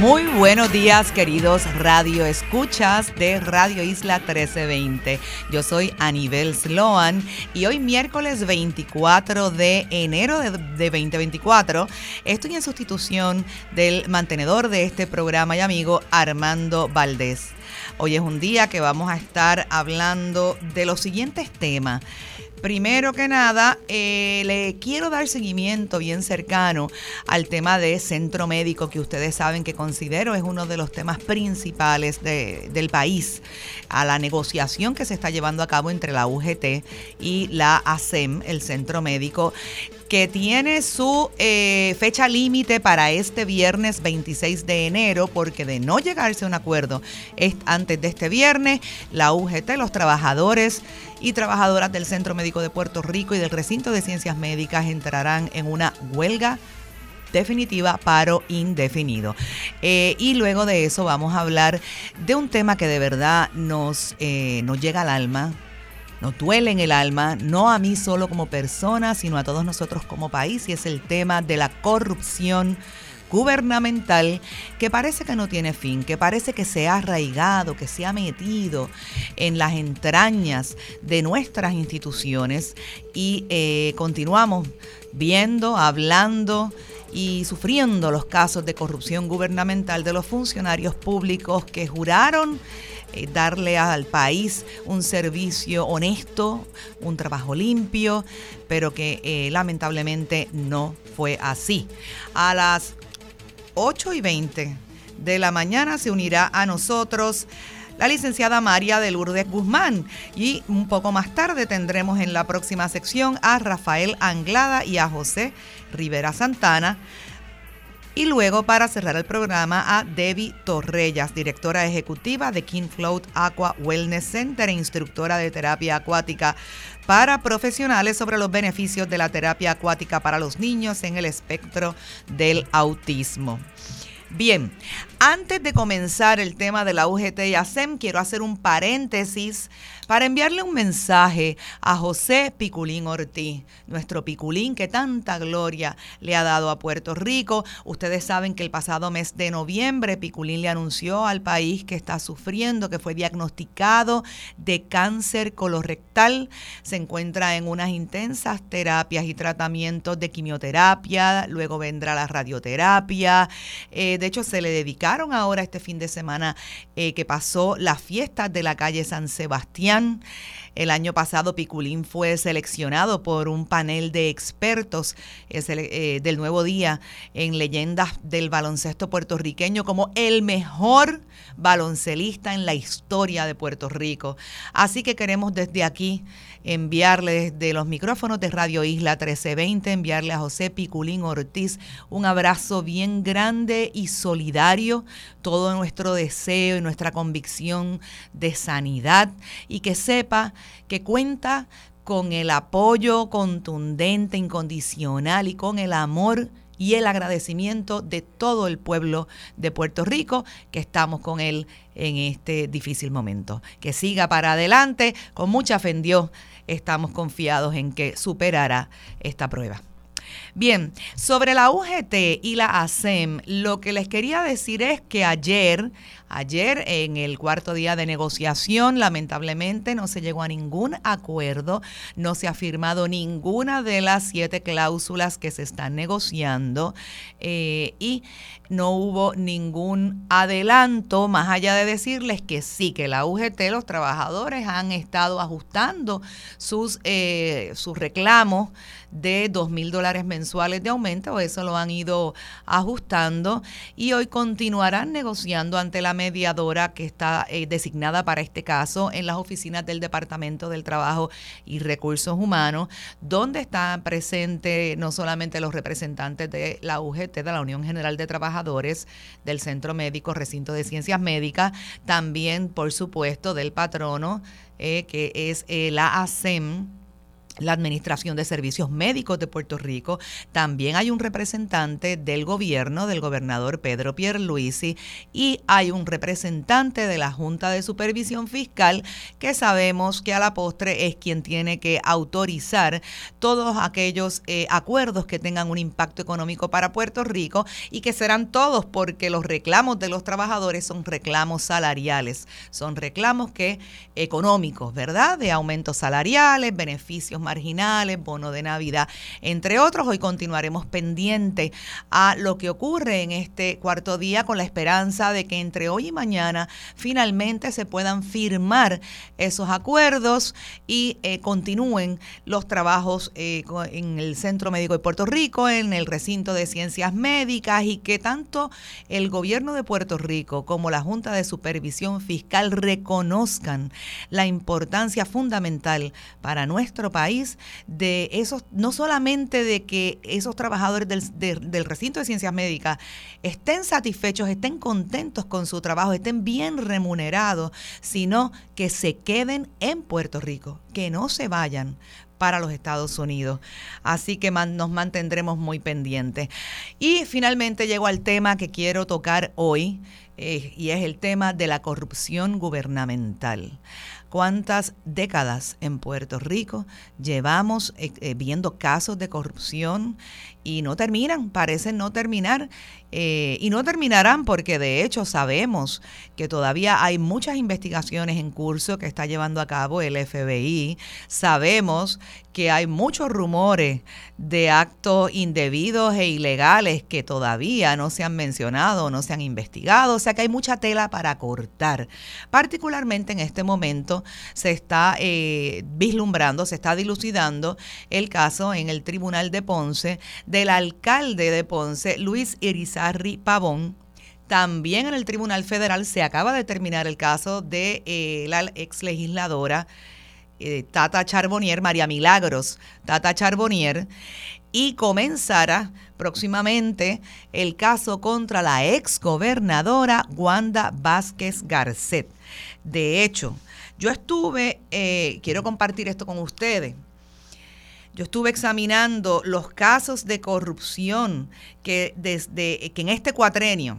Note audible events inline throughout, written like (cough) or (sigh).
Muy buenos días, queridos radio escuchas de Radio Isla 1320. Yo soy Anibel Sloan y hoy miércoles 24 de enero de, 2024 estoy en sustitución del mantenedor de este programa y amigo Armando Valdés. Hoy es un día que vamos a estar hablando de los siguientes temas. Primero que nada, eh, le quiero dar seguimiento bien cercano al tema de centro médico, que ustedes saben que considero es uno de los temas principales del país, a la negociación que se está llevando a cabo entre la UGT y la ASEM, el centro médico que tiene su eh, fecha límite para este viernes 26 de enero, porque de no llegarse a un acuerdo antes de este viernes, la UGT, los trabajadores y trabajadoras del Centro Médico de Puerto Rico y del Recinto de Ciencias Médicas entrarán en una huelga definitiva, paro indefinido. Eh, y luego de eso vamos a hablar de un tema que de verdad nos, eh, nos llega al alma, nos duele en el alma, no a mí solo como persona, sino a todos nosotros como país, y es el tema de la corrupción gubernamental que parece que no tiene fin, que parece que se ha arraigado, que se ha metido en las entrañas de nuestras instituciones. Y eh, continuamos viendo, hablando y sufriendo los casos de corrupción gubernamental de los funcionarios públicos que juraron eh, darle al país un servicio honesto, un trabajo limpio, pero que eh, lamentablemente no fue así. A las 8 y 20 de la mañana se unirá a nosotros la licenciada María de Lourdes Guzmán. Y un poco más tarde tendremos en la próxima sección a Rafael Anglada y a José Rivera Santana y luego, para cerrar el programa, a Debbie Torrellas, directora ejecutiva de King Float Aqua Wellness Center e instructora de terapia acuática para profesionales sobre los beneficios de la terapia acuática para los niños en el espectro del autismo. Bien, antes de comenzar el tema de la UGT y ASEM, quiero hacer un paréntesis para enviarle un mensaje a José Piculín Ortiz, nuestro Piculín que tanta gloria le ha dado a Puerto Rico. Ustedes saben que el pasado mes de noviembre Piculín le anunció al país que está sufriendo, que fue diagnosticado de cáncer colorectal. Se encuentra en unas intensas terapias y tratamientos de quimioterapia, luego vendrá la radioterapia. Eh, de hecho, se le ahora este fin de semana eh, que pasó las fiestas de la calle San Sebastián el año pasado Piculín fue seleccionado por un panel de expertos eh, del Nuevo Día en leyendas del baloncesto puertorriqueño como el mejor baloncelista en la historia de Puerto Rico. Así que queremos desde aquí enviarle desde los micrófonos de Radio Isla 1320, enviarle a José Piculín Ortiz un abrazo bien grande y solidario, todo nuestro deseo y nuestra convicción de sanidad y que sepa que cuenta con el apoyo contundente, incondicional y con el amor y el agradecimiento de todo el pueblo de Puerto Rico que estamos con él en este difícil momento. Que siga para adelante, con mucha fe en Dios, estamos confiados en que superará esta prueba. Bien, sobre la UGT y la ASEM, lo que les quería decir es que ayer Ayer, en el cuarto día de negociación, lamentablemente no se llegó a ningún acuerdo, no se ha firmado ninguna de las siete cláusulas que se están negociando eh, y no hubo ningún adelanto, más allá de decirles que sí, que la UGT, los trabajadores han estado ajustando sus, eh, sus reclamos de dos mil dólares mensuales de aumento, eso lo han ido ajustando y hoy continuarán negociando ante la mediadora que está eh, designada para este caso en las oficinas del Departamento del Trabajo y Recursos Humanos, donde están presentes no solamente los representantes de la UGT, de la Unión General de Trabajadores, del Centro Médico, Recinto de Ciencias Médicas, también, por supuesto, del patrono, eh, que es la ASEM la Administración de Servicios Médicos de Puerto Rico. También hay un representante del gobierno, del gobernador Pedro Pierluisi, y hay un representante de la Junta de Supervisión Fiscal que sabemos que a la postre es quien tiene que autorizar todos aquellos eh, acuerdos que tengan un impacto económico para Puerto Rico y que serán todos porque los reclamos de los trabajadores son reclamos salariales, son reclamos que económicos, ¿verdad? De aumentos salariales, beneficios marginales, bono de Navidad, entre otros. Hoy continuaremos pendiente a lo que ocurre en este cuarto día con la esperanza de que entre hoy y mañana finalmente se puedan firmar esos acuerdos y eh, continúen los trabajos eh, en el Centro Médico de Puerto Rico, en el recinto de ciencias médicas y que tanto el gobierno de Puerto Rico como la Junta de Supervisión Fiscal reconozcan la importancia fundamental para nuestro país de esos, no solamente de que esos trabajadores del, del recinto de ciencias médicas estén satisfechos, estén contentos con su trabajo, estén bien remunerados, sino que se queden en Puerto Rico, que no se vayan para los Estados Unidos. Así que nos mantendremos muy pendientes. Y finalmente llego al tema que quiero tocar hoy, eh, y es el tema de la corrupción gubernamental cuántas décadas en Puerto Rico llevamos eh, eh, viendo casos de corrupción y no terminan, parecen no terminar. Eh, y no terminarán porque de hecho sabemos que todavía hay muchas investigaciones en curso que está llevando a cabo el FBI. Sabemos que hay muchos rumores de actos indebidos e ilegales que todavía no se han mencionado, no se han investigado. O sea que hay mucha tela para cortar. Particularmente en este momento se está eh, vislumbrando, se está dilucidando el caso en el Tribunal de Ponce del alcalde de Ponce, Luis Irizarri Pavón. También en el Tribunal Federal se acaba de terminar el caso de eh, la ex legisladora eh, Tata Charbonnier, María Milagros Tata Charbonnier, y comenzará próximamente el caso contra la ex gobernadora Wanda Vázquez Garcet. De hecho, yo estuve, eh, quiero compartir esto con ustedes, yo estuve examinando los casos de corrupción que desde que en este cuatrenio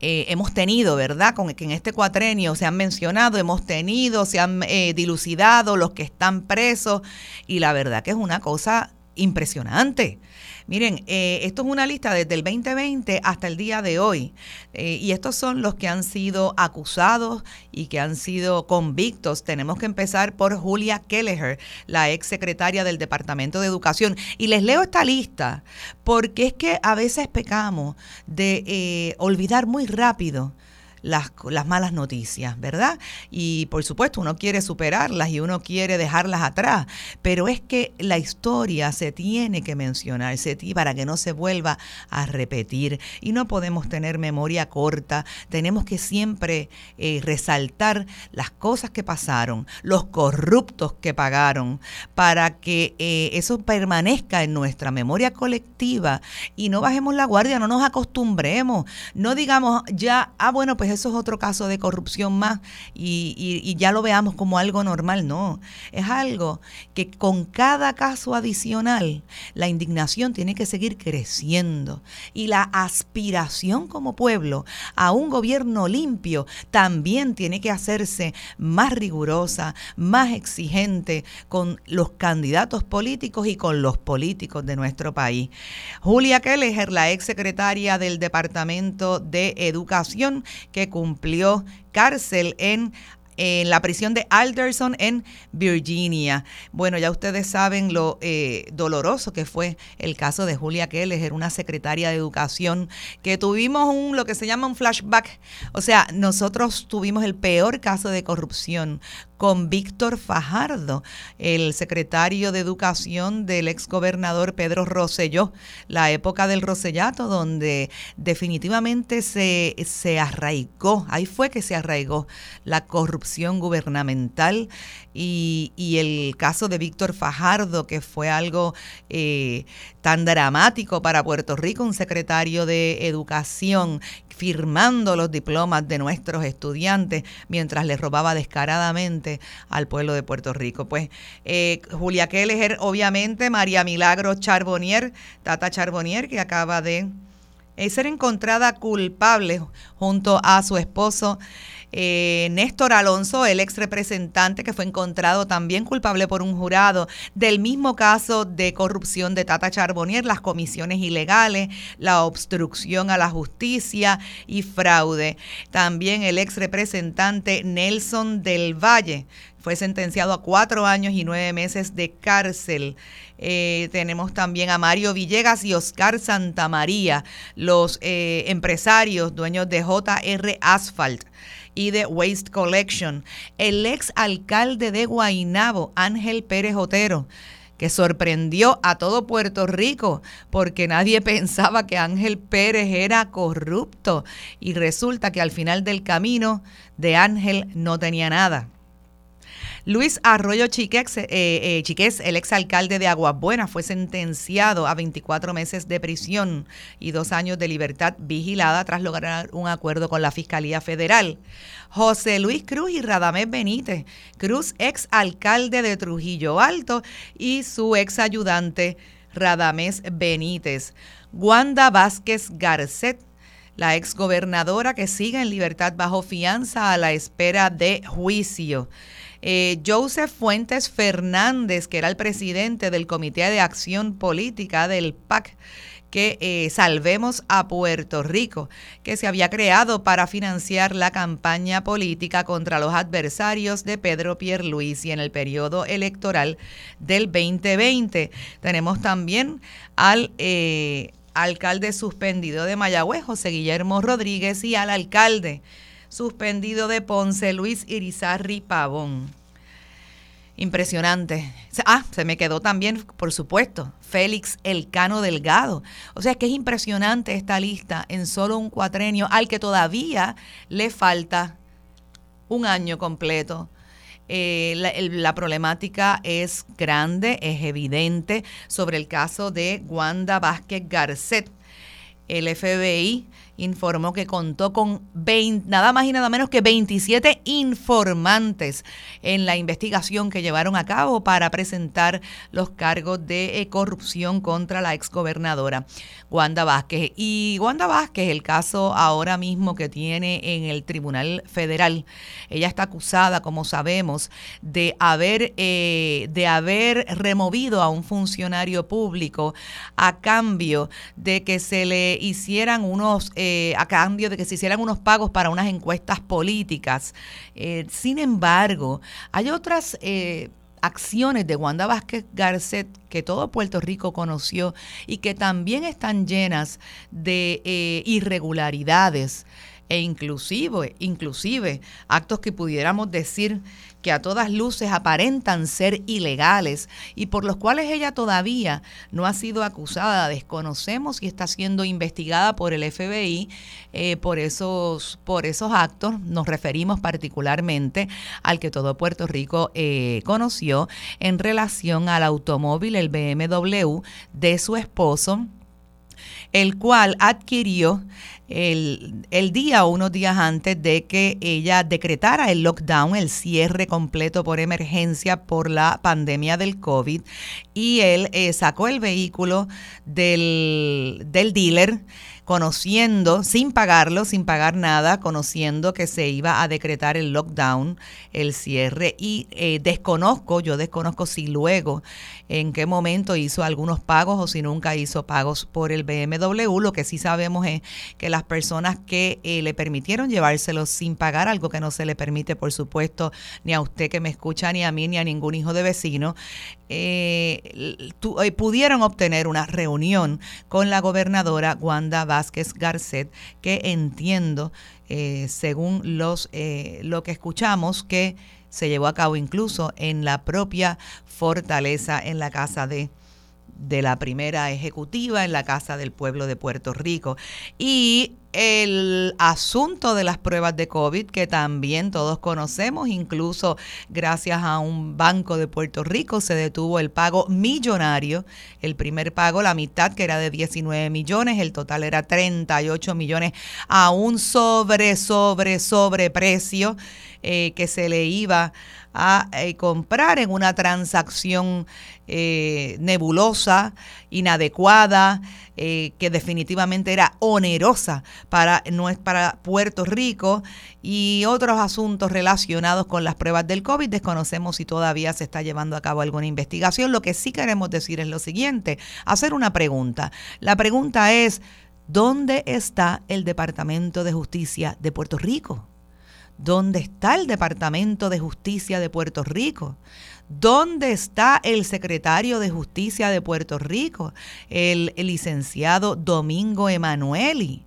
eh, hemos tenido, ¿verdad? Con que en este cuatrenio se han mencionado, hemos tenido, se han eh, dilucidado los que están presos y la verdad que es una cosa impresionante. Miren, eh, esto es una lista desde el 2020 hasta el día de hoy. Eh, y estos son los que han sido acusados y que han sido convictos. Tenemos que empezar por Julia Kelleher, la ex secretaria del Departamento de Educación. Y les leo esta lista porque es que a veces pecamos de eh, olvidar muy rápido las, las malas noticias, ¿verdad? Y por supuesto uno quiere superarlas y uno quiere dejarlas atrás, pero es que la historia se tiene que mencionar para que no se vuelva a repetir y no podemos tener memoria corta, tenemos que siempre eh, resaltar las cosas que pasaron, los corruptos que pagaron, para que eh, eso permanezca en nuestra memoria colectiva y no bajemos la guardia, no nos acostumbremos, no digamos ya, ah, bueno, pues eso es otro caso de corrupción más y, ya lo veamos como algo normal. No, es algo que con cada caso adicional la indignación tiene que seguir creciendo y la aspiración como pueblo a un gobierno limpio también tiene que hacerse más rigurosa, más exigente con los candidatos políticos y con los políticos de nuestro país. Julia Kelleher, la ex secretaria del Departamento de Educación, cumplió cárcel en en la prisión de Alderson en Virginia. Bueno, ya ustedes saben lo eh, doloroso que fue el caso de Julia Keller, era una secretaria de educación que tuvimos un lo que se llama un flashback. O sea, nosotros tuvimos el peor caso de corrupción con Víctor Fajardo, el secretario de Educación del exgobernador Pedro Rosselló, la época del Rosellato, donde definitivamente se, se arraigó, ahí fue que se arraigó la corrupción gubernamental y, el caso de Víctor Fajardo, que fue algo eh, tan dramático para Puerto Rico, un secretario de Educación firmando los diplomas de nuestros estudiantes mientras les robaba descaradamente al pueblo de Puerto Rico. Pues eh, Julia Keller, obviamente, María Milagro Charbonnier, Tata Charbonnier, que acaba de eh, ser encontrada culpable junto a su esposo eh, Néstor Alonso, el ex representante que fue encontrado también culpable por un jurado del mismo caso de corrupción de Tata Charbonnier, las comisiones ilegales, la obstrucción a la justicia y fraude. También el ex representante Nelson del Valle fue sentenciado a cuatro años y nueve meses de cárcel. Eh, tenemos también a Mario Villegas y Oscar Santamaría, los eh, empresarios dueños de JR Asphalt y de Waste Collection. El ex alcalde de Guainabo, Ángel Pérez Otero, que sorprendió a todo Puerto Rico porque nadie (laughs) pensaba que Ángel Pérez era corrupto y resulta que al final del camino de Ángel no tenía nada. Luis Arroyo Chiquex, eh, eh, Chiqués, el exalcalde de Aguas Buenas, fue sentenciado a 24 meses de prisión y dos años de libertad vigilada tras lograr un acuerdo con la Fiscalía Federal. José Luis Cruz y Radamés Benítez, Cruz ex alcalde de Trujillo Alto y su ex ayudante Radamés Benítez. Wanda Vázquez Garcet, la ex gobernadora que sigue en libertad bajo fianza a la espera de juicio. Eh, Joseph Fuentes Fernández, que era el presidente del Comité de Acción Política del PAC, que eh, Salvemos a Puerto Rico, que se había creado para financiar la campaña política contra los adversarios de Pedro Pierluisi en el periodo electoral del 2020. Tenemos también al eh, alcalde suspendido de Mayagüez, José Guillermo Rodríguez, y al alcalde suspendido de Ponce, Luis Irizarri Pavón. Impresionante. Ah, se me quedó también, por supuesto, Félix Elcano Delgado. O sea, que es impresionante esta lista en solo un cuatrenio al que todavía le falta un año completo. Eh, la, la, problemática es grande, es evidente sobre el caso de Wanda Vázquez Garcet. El FBI informó que contó con nada más y nada menos que 27 informantes en la investigación que llevaron a cabo para presentar los cargos de eh, corrupción contra la exgobernadora Wanda Vázquez. Y Wanda Vázquez, el caso ahora mismo que tiene en el Tribunal Federal, ella está acusada, como sabemos, de haber, eh, de haber removido a un funcionario público a cambio de que se le hicieran unos... Eh, eh, a cambio de que se hicieran unos pagos para unas encuestas políticas. Eh, sin embargo, hay otras eh, acciones de Wanda Vázquez Garcet que todo Puerto Rico conoció y que también están llenas de irregularidades e inclusive, inclusive actos que pudiéramos decir que a todas luces aparentan ser ilegales y por los cuales ella todavía no ha sido acusada. Desconocemos y está siendo investigada por el FBI eh, por, esos, por esos actos. Nos referimos particularmente al que todo Puerto Rico eh, conoció en relación al automóvil, el BMW de su esposo, el cual adquirió el, el, día unos días antes de que ella decretara el lockdown, el cierre completo por emergencia por la pandemia del COVID. Y él eh, sacó el vehículo del, del dealer conociendo, sin pagarlo, sin pagar nada, conociendo que se iba a decretar el lockdown, el cierre, y eh, desconozco, yo desconozco si luego, en qué momento hizo algunos pagos o si nunca hizo pagos por el BMW. Lo que sí sabemos es que las personas que eh, le permitieron llevárselo sin pagar, algo que no se le permite, por supuesto, ni a usted que me escucha, ni a mí, ni a ningún hijo de vecino, eh, pudieron obtener una reunión con la gobernadora Wanda Vázquez Garcet, que entiendo, eh, según los, eh, lo que escuchamos, que se llevó a cabo incluso en la propia fortaleza, en la casa de de la primera ejecutiva en la Casa del Pueblo de Puerto Rico. Y el asunto de las pruebas de COVID, que también todos conocemos, incluso gracias a un banco de Puerto Rico se detuvo el pago millonario, el primer pago, la mitad que era de 19 millones, el total era 38 millones, a un sobre, sobre, sobre precio eh, que se le iba a eh, comprar en una transacción eh, nebulosa, inadecuada, eh, que definitivamente era onerosa para, no es para Puerto Rico y otros asuntos relacionados con las pruebas del COVID. Desconocemos si todavía se está llevando a cabo alguna investigación. Lo que sí queremos decir es lo siguiente, hacer una pregunta. La pregunta es, ¿dónde está el Departamento de Justicia de Puerto Rico? ¿Dónde está el Departamento de Justicia de Puerto Rico? ¿Dónde está el secretario de Justicia de Puerto Rico, el, licenciado Domingo Emanueli?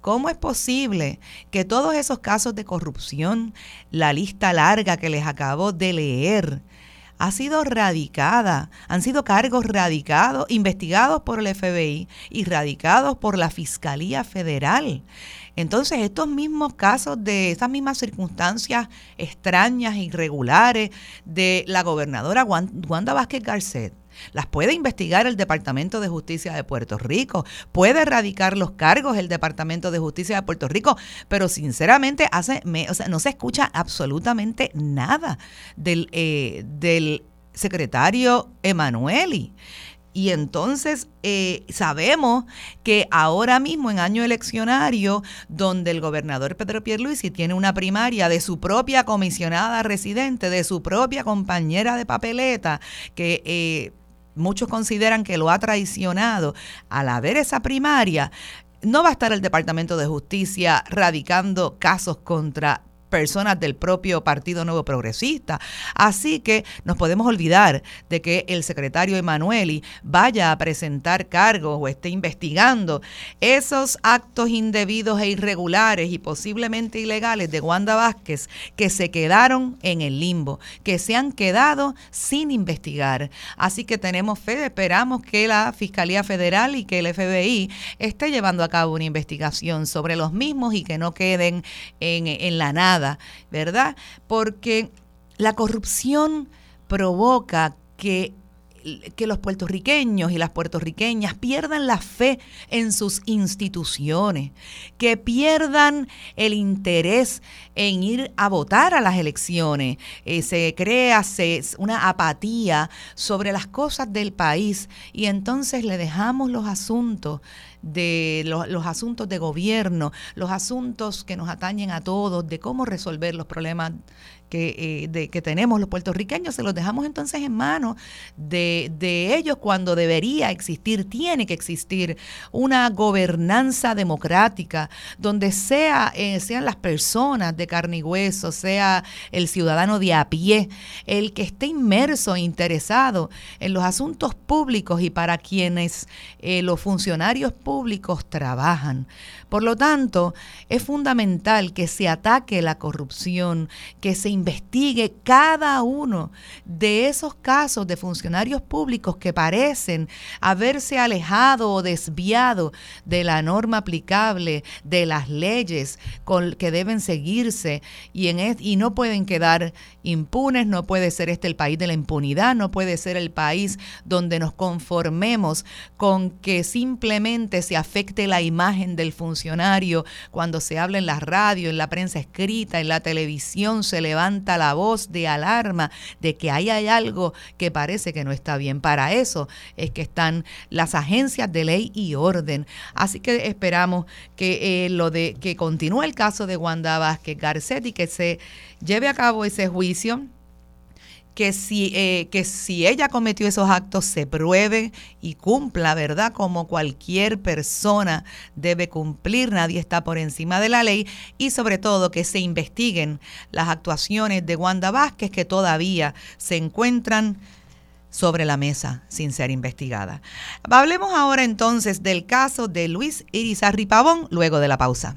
¿Cómo es posible que todos esos casos de corrupción, la lista larga que les acabo de leer, ha sido radicada, han sido cargos radicados, investigados por el FBI y radicados por la Fiscalía Federal? Entonces, estos mismos casos de esas mismas circunstancias extrañas, irregulares de la gobernadora Wanda Vázquez Garcet, las puede investigar el Departamento de Justicia de Puerto Rico, puede erradicar los cargos el Departamento de Justicia de Puerto Rico, pero sinceramente hace, no se escucha absolutamente nada del, eh, del secretario Emanueli. Y entonces eh, sabemos que ahora mismo en año eleccionario, donde el gobernador Pedro Pierluisi tiene una primaria de su propia comisionada residente, de su propia compañera de papeleta, que eh, muchos consideran que lo ha traicionado, al haber esa primaria, no va a estar el Departamento de Justicia radicando casos contra personas del propio Partido Nuevo Progresista. Así que nos podemos olvidar de que el secretario Emanueli vaya a presentar cargos o esté investigando esos actos indebidos e irregulares y posiblemente ilegales de Wanda Vázquez que se quedaron en el limbo, que se han quedado sin investigar. Así que tenemos fe, esperamos que la Fiscalía Federal y que el FBI esté llevando a cabo una investigación sobre los mismos y que no queden en, en la nada ¿verdad? Porque la corrupción provoca que que los puertorriqueños y las puertorriqueñas pierdan la fe en sus instituciones, que pierdan el interés en ir a votar a las elecciones. Eh, se crea una apatía sobre las cosas del país y entonces le dejamos los asuntos de los, asuntos de gobierno, los asuntos que nos atañen a todos, de cómo resolver los problemas que, eh, que tenemos los puertorriqueños, se los dejamos entonces en manos de, de, ellos cuando debería existir, tiene que existir una gobernanza democrática donde sea, eh, sean las personas de carne y hueso, sea el ciudadano de a pie, el que esté inmerso e interesado en los asuntos públicos y para quienes eh, los funcionarios públicos trabajan. Por lo tanto, es fundamental que se ataque la corrupción, que se investigue cada uno de esos casos de funcionarios públicos que parecen haberse alejado o desviado de la norma aplicable, de las leyes que deben seguirse y, en, y no pueden quedar impunes, no puede ser este el país de la impunidad, no puede ser el país donde nos conformemos con que simplemente se afecte la imagen del funcionario cuando se habla en la radio, en la prensa escrita, en la televisión, se levanta la voz de alarma de que ahí hay algo que parece que no está bien. Para eso es que están las agencias de ley y orden. Así que esperamos que eh, lo de que continúe el caso de Wanda Vázquez Garcetti, que se lleve a cabo ese juicio que si, eh, que si ella cometió esos actos se pruebe y cumpla, ¿verdad? Como cualquier persona debe cumplir, nadie está por encima de la ley y sobre todo que se investiguen las actuaciones de Wanda Vázquez que todavía se encuentran sobre la mesa sin ser investigada. Hablemos ahora entonces del caso de Luis Irizarri Pavón luego de la pausa.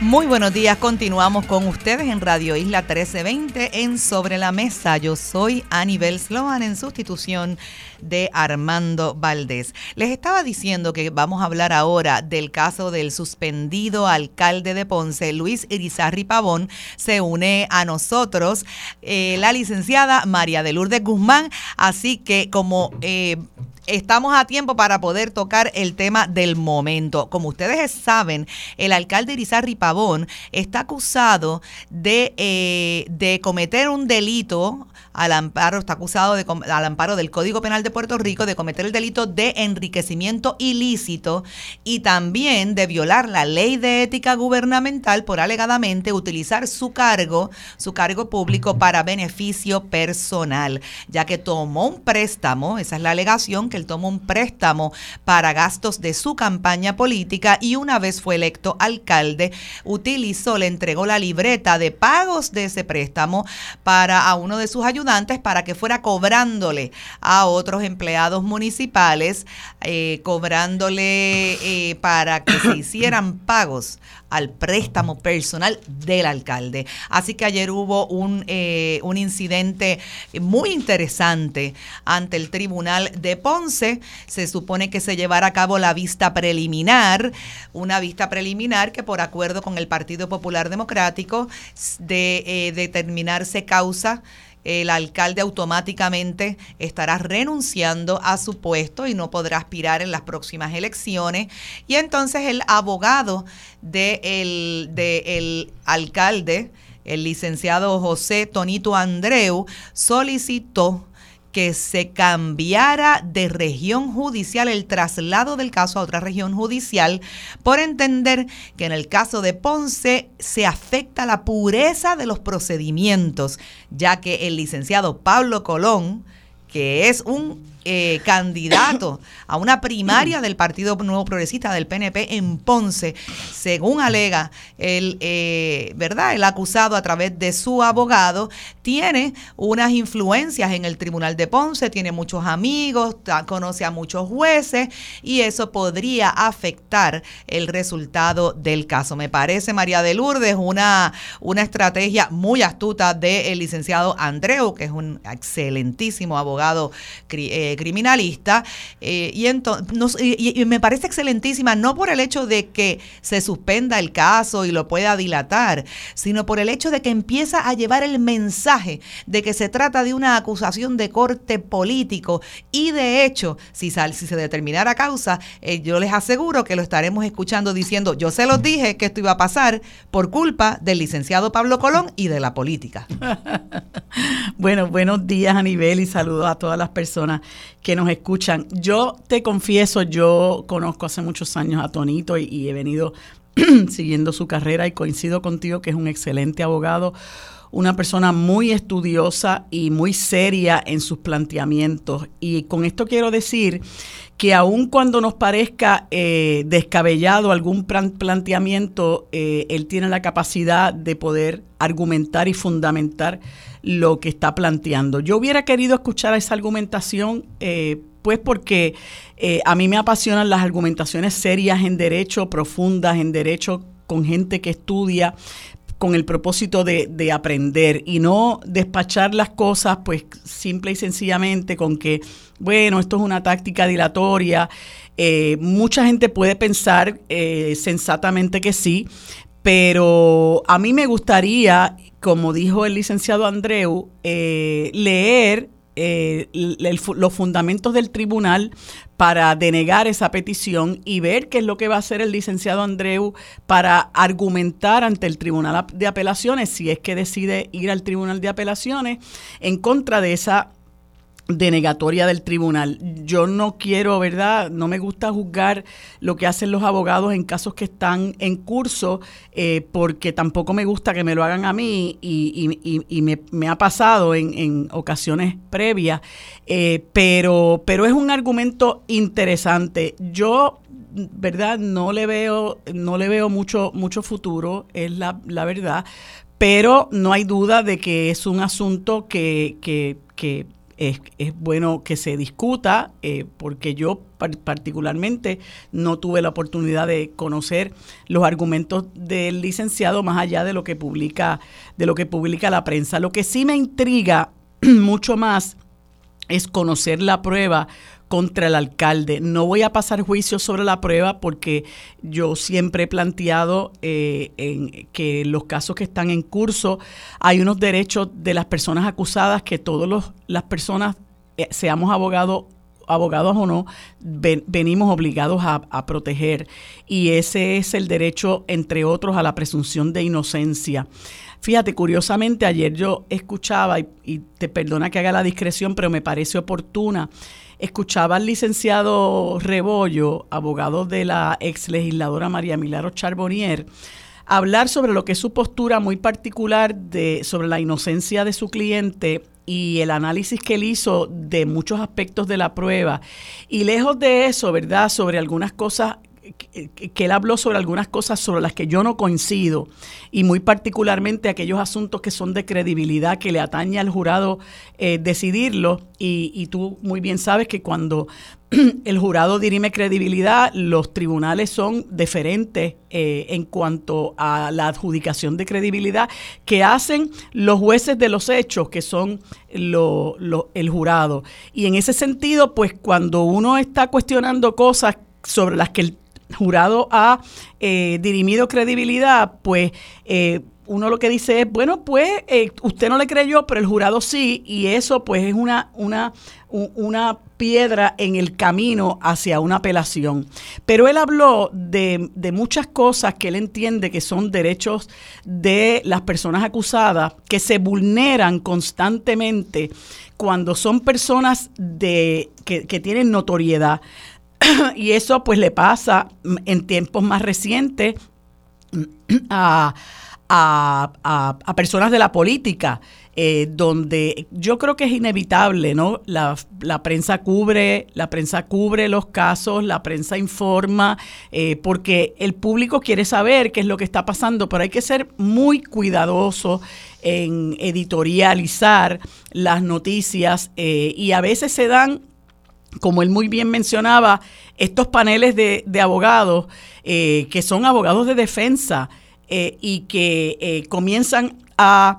Muy buenos días, continuamos con ustedes en Radio Isla 1320 en Sobre la Mesa. Yo soy Anibel Sloan en sustitución de Armando Valdés. Les estaba diciendo que vamos a hablar ahora del caso del suspendido alcalde de Ponce, Luis Irizarri Pavón. Se une a nosotros eh, la licenciada María de Lourdes Guzmán. Así que como... Eh, estamos a tiempo para poder tocar el tema del momento. Como ustedes saben, el alcalde Irizarri Pavón está acusado de, eh, de cometer un delito al amparo, está acusado de, al amparo del Código Penal de Puerto Rico de cometer el delito de enriquecimiento ilícito y también de violar la ley de ética gubernamental por alegadamente utilizar su cargo, su cargo público para beneficio personal, ya que tomó un préstamo, esa es la alegación, que él tomó un préstamo para gastos de su campaña política y una vez fue electo alcalde, utilizó, le entregó la libreta de pagos de ese préstamo para a uno de sus ayudantes para que fuera cobrándole a otros empleados municipales, eh, cobrándole eh, para que se (coughs) hicieran pagos al préstamo personal del alcalde. Así que ayer hubo un, eh, un incidente muy interesante ante el Tribunal de Ponce. Se supone que se llevará a cabo la vista preliminar, una vista preliminar que por acuerdo con el Partido Popular Democrático de determinarse causa el alcalde automáticamente estará renunciando a su puesto y no podrá aspirar en las próximas elecciones. Y entonces el abogado del de el alcalde, el licenciado José Tonito Andreu, solicitó que se cambiara de región judicial el traslado del caso a otra región judicial por entender que en el caso de Ponce se afecta la pureza de los procedimientos, ya que el licenciado Pablo Colón, que es un eh, candidato a una primaria del Partido Nuevo Progresista del PNP en Ponce, según alega el, eh, ¿verdad? el acusado a través de su abogado, tiene unas influencias en el Tribunal de Ponce, tiene muchos amigos, conoce a muchos jueces y eso podría afectar el resultado del caso. Me parece, María de Lourdes, una, una estrategia muy astuta del licenciado Andreu, que es un excelentísimo abogado eh, criminalista, eh, y, y, me parece excelentísima, no por el hecho de que se suspenda el caso y lo pueda dilatar, sino por el hecho de que empieza a llevar el mensaje de que se trata de una acusación de corte político y de hecho, si, sal, si se determinara causa, eh, yo les aseguro que lo estaremos escuchando diciendo, yo se los dije que esto iba a pasar por culpa del licenciado Pablo Colón y de la política. (laughs) bueno, buenos días a nivel y saludos a todas las personas que nos escuchan. Yo te confieso, yo conozco hace muchos años a Tonito y, he venido (clears throat) siguiendo su carrera y coincido contigo que es un excelente abogado, una persona muy estudiosa y muy seria en sus planteamientos. Y con esto quiero decir que aun cuando nos parezca eh, descabellado algún planteamiento, eh, él tiene la capacidad de poder argumentar y fundamentar lo que está planteando. Yo hubiera querido escuchar esa argumentación, eh, pues porque a mí me apasionan las argumentaciones serias en derecho, profundas en derecho, con gente que estudia, con el propósito de, de, aprender y no despachar las cosas pues simple y sencillamente con que, bueno, esto es una táctica dilatoria. Eh, mucha gente puede pensar eh, sensatamente que sí, pero a mí me gustaría, como dijo el licenciado Andreu, eh, leer los fundamentos del tribunal para denegar esa petición y ver qué es lo que va a hacer el licenciado Andreu para argumentar ante el Tribunal de Apelaciones, si es que decide ir al Tribunal de Apelaciones, en contra de esa denegatoria del tribunal. Yo no quiero, ¿verdad? No me gusta juzgar lo que hacen los abogados en casos que están en curso, eh, porque tampoco me gusta que me lo hagan a mí y, me, ha pasado en, ocasiones previas, eh, pero, pero es un argumento interesante. Yo verdad no le veo no le veo mucho mucho futuro es la, verdad pero no hay duda de que es un asunto que es, bueno que se discuta, eh, porque yo particularmente no tuve la oportunidad de conocer los argumentos del licenciado más allá de lo que publica, de lo que publica la prensa. Lo que sí me intriga (clears throat) mucho más es conocer la prueba contra el alcalde. No voy a pasar juicio sobre la prueba porque yo siempre he planteado eh, en que los casos que están en curso hay unos derechos de las personas acusadas que todas las personas, eh, seamos abogados abogados o no, venimos obligados a, proteger. Y ese es el derecho, entre otros, a la presunción de inocencia. Fíjate, curiosamente, ayer yo escuchaba, y, y te perdona que haga la discreción, pero me parece oportuna, escuchaba al licenciado Rebollo, abogado de la ex legisladora María Milaro Charbonnier, hablar sobre lo que es su postura muy particular de, sobre la inocencia de su cliente y el análisis que él hizo de muchos aspectos de la prueba. Y lejos de eso, ¿verdad? Sobre algunas cosas que, él habló sobre algunas cosas sobre las que yo no coincido y muy particularmente aquellos asuntos que son de credibilidad que le atañe al jurado eh, decidirlo. Y, tú muy bien sabes que cuando (clears throat) el jurado dirime credibilidad los tribunales son deferentes eh, en cuanto a la adjudicación de credibilidad que hacen los jueces de los hechos que son el jurado. Y en ese sentido pues cuando uno está cuestionando cosas sobre las que el jurado ha eh, dirimido credibilidad, pues eh, uno lo que dice es, bueno, pues eh, usted no le creyó, pero el jurado sí, y eso pues es una, una, una piedra en el camino hacia una apelación. Pero él habló de, de, muchas cosas que él entiende que son derechos de las personas acusadas que se vulneran constantemente cuando son personas de, que, que tienen notoriedad. (clears throat) y eso pues le pasa en tiempos más recientes (clears throat) a, personas de la política, eh, donde yo creo que es inevitable, ¿no? La, prensa cubre, la prensa cubre los casos, la prensa informa, eh, porque el público quiere saber qué es lo que está pasando, pero hay que ser muy cuidadoso en editorializar las noticias eh, y a veces se dan como él muy bien mencionaba, estos paneles de, abogados eh, que son abogados de defensa eh, y que eh, comienzan a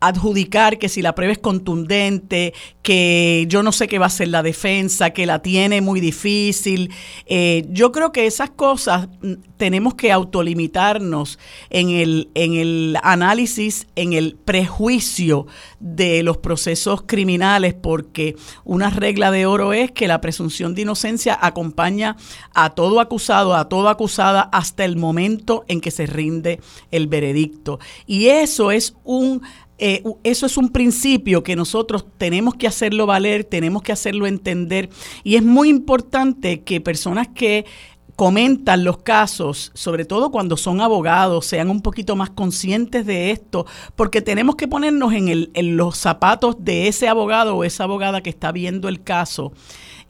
adjudicar que si la prueba es contundente, que yo no sé qué va a ser la defensa, que la tiene muy difícil. Eh, yo creo que esas cosas mm, tenemos que autolimitarnos en el, en el análisis, en el prejuicio de los procesos criminales, porque una regla de oro es que la presunción de inocencia acompaña a todo acusado, a toda acusada, hasta el momento en que se rinde el veredicto. Y eso es un eh, eso es un principio que nosotros tenemos que hacerlo valer, tenemos que hacerlo entender. Y es muy importante que personas que comentan los casos, sobre todo cuando son abogados, sean un poquito más conscientes de esto, porque tenemos que ponernos en, los zapatos de ese abogado o esa abogada que está viendo el caso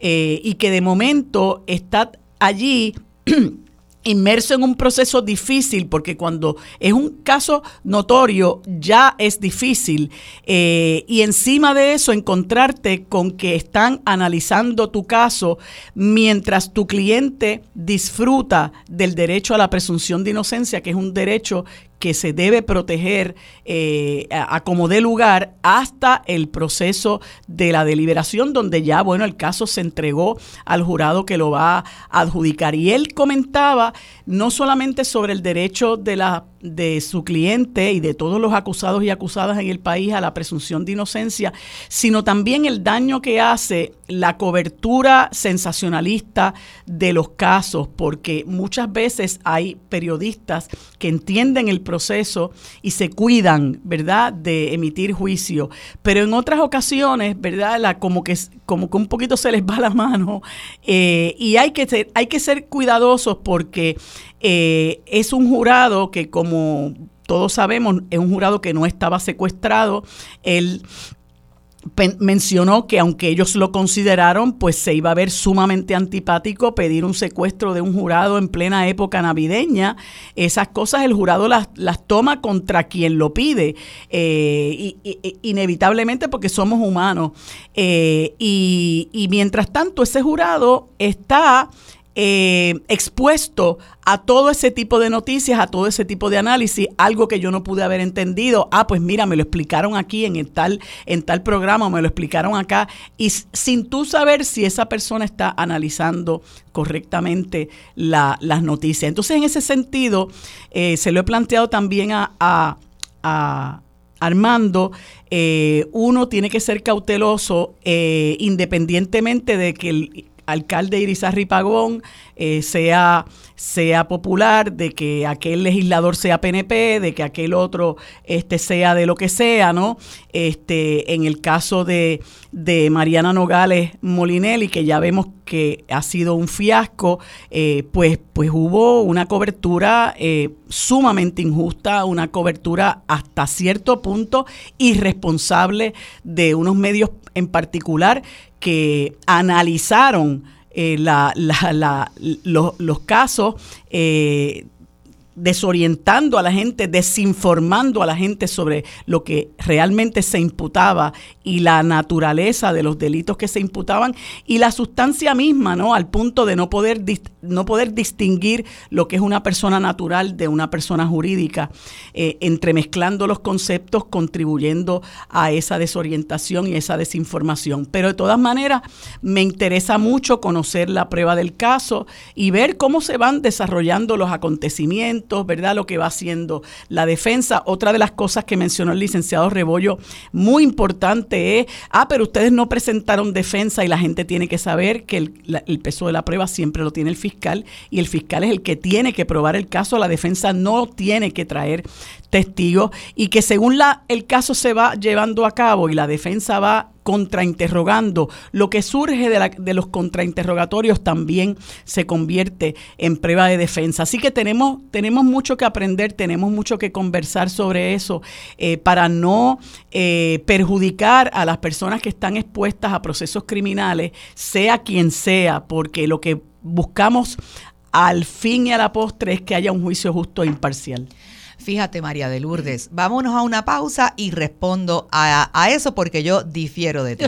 eh, y que de momento está allí (clears throat) inmerso en un proceso difícil, porque cuando es un caso notorio ya es difícil, eh, y encima de eso encontrarte con que están analizando tu caso mientras tu cliente disfruta del derecho a la presunción de inocencia, que es un derecho que se debe proteger eh, a, como dé lugar hasta el proceso de la deliberación, donde ya, bueno, el caso se entregó al jurado que lo va a adjudicar. Y él comentaba no solamente sobre el derecho de la de su cliente y de todos los acusados y acusadas en el país a la presunción de inocencia, sino también el daño que hace la cobertura sensacionalista de los casos, porque muchas veces hay periodistas que entienden el proceso y se cuidan, ¿verdad?, de emitir juicio, pero en otras ocasiones, ¿verdad?, la, como, que, como que un poquito se les va la mano eh, y hay que, ser, hay que ser cuidadosos porque eh, es un jurado que, como todos sabemos, es un jurado que no estaba secuestrado. Él mencionó que aunque ellos lo consideraron, pues se iba a ver sumamente antipático pedir un secuestro de un jurado en plena época navideña. Esas cosas el jurado las, las toma contra quien lo pide, eh, inevitablemente porque somos humanos. Eh, y, y mientras tanto, ese jurado está eh, expuesto a todo ese tipo de noticias, a todo ese tipo de análisis, algo que yo no pude haber entendido. Ah, pues mira, me lo explicaron aquí en el tal, en tal programa, me lo explicaron acá, y sin tú saber si esa persona está analizando correctamente las noticias. Entonces, en ese sentido, eh, se lo he planteado también a, Armando, eh, uno tiene que ser cauteloso independientemente de que el, alcalde Irizarri Pagón eh, sea, sea popular, de que aquel legislador sea PNP, de que aquel otro este, sea de lo que sea, ¿no? Este, en el caso de, Mariana Nogales Molinelli, que ya vemos que ha sido un fiasco, eh, pues, pues hubo una cobertura eh, sumamente injusta, una cobertura hasta cierto punto irresponsable de unos medios en particular que analizaron eh, la, la, los, casos eh, desorientando a la gente, desinformando a la gente sobre lo que realmente se imputaba y la naturaleza de los delitos que se imputaban y la sustancia misma, ¿no? Al punto de no poder, no poder distinguir lo que es una persona natural de una persona jurídica, eh, entremezclando los conceptos, contribuyendo a esa desorientación y esa desinformación. Pero de todas maneras, me interesa mucho conocer la prueba del caso y ver cómo se van desarrollando los acontecimientos ¿verdad? Lo que va haciendo la defensa. Otra de las cosas que mencionó el licenciado Rebollo, muy importante es, ah, pero ustedes no presentaron defensa y la gente tiene que saber que el, el peso de la prueba siempre lo tiene el fiscal y el fiscal es el que tiene que probar el caso, la defensa no tiene que traer testigos y que según la, el caso se va llevando a cabo y la defensa va contrainterrogando, lo que surge de, la, de, los contrainterrogatorios también se convierte en prueba de defensa. Así que tenemos, tenemos mucho que aprender, tenemos mucho que conversar sobre eso eh, para no eh, perjudicar a las personas que están expuestas a procesos criminales, sea quien sea, porque lo que buscamos al fin y a la postre es que haya un juicio justo e imparcial. Fíjate, María de Lourdes, vámonos a una pausa y respondo a, eso porque yo difiero de ti.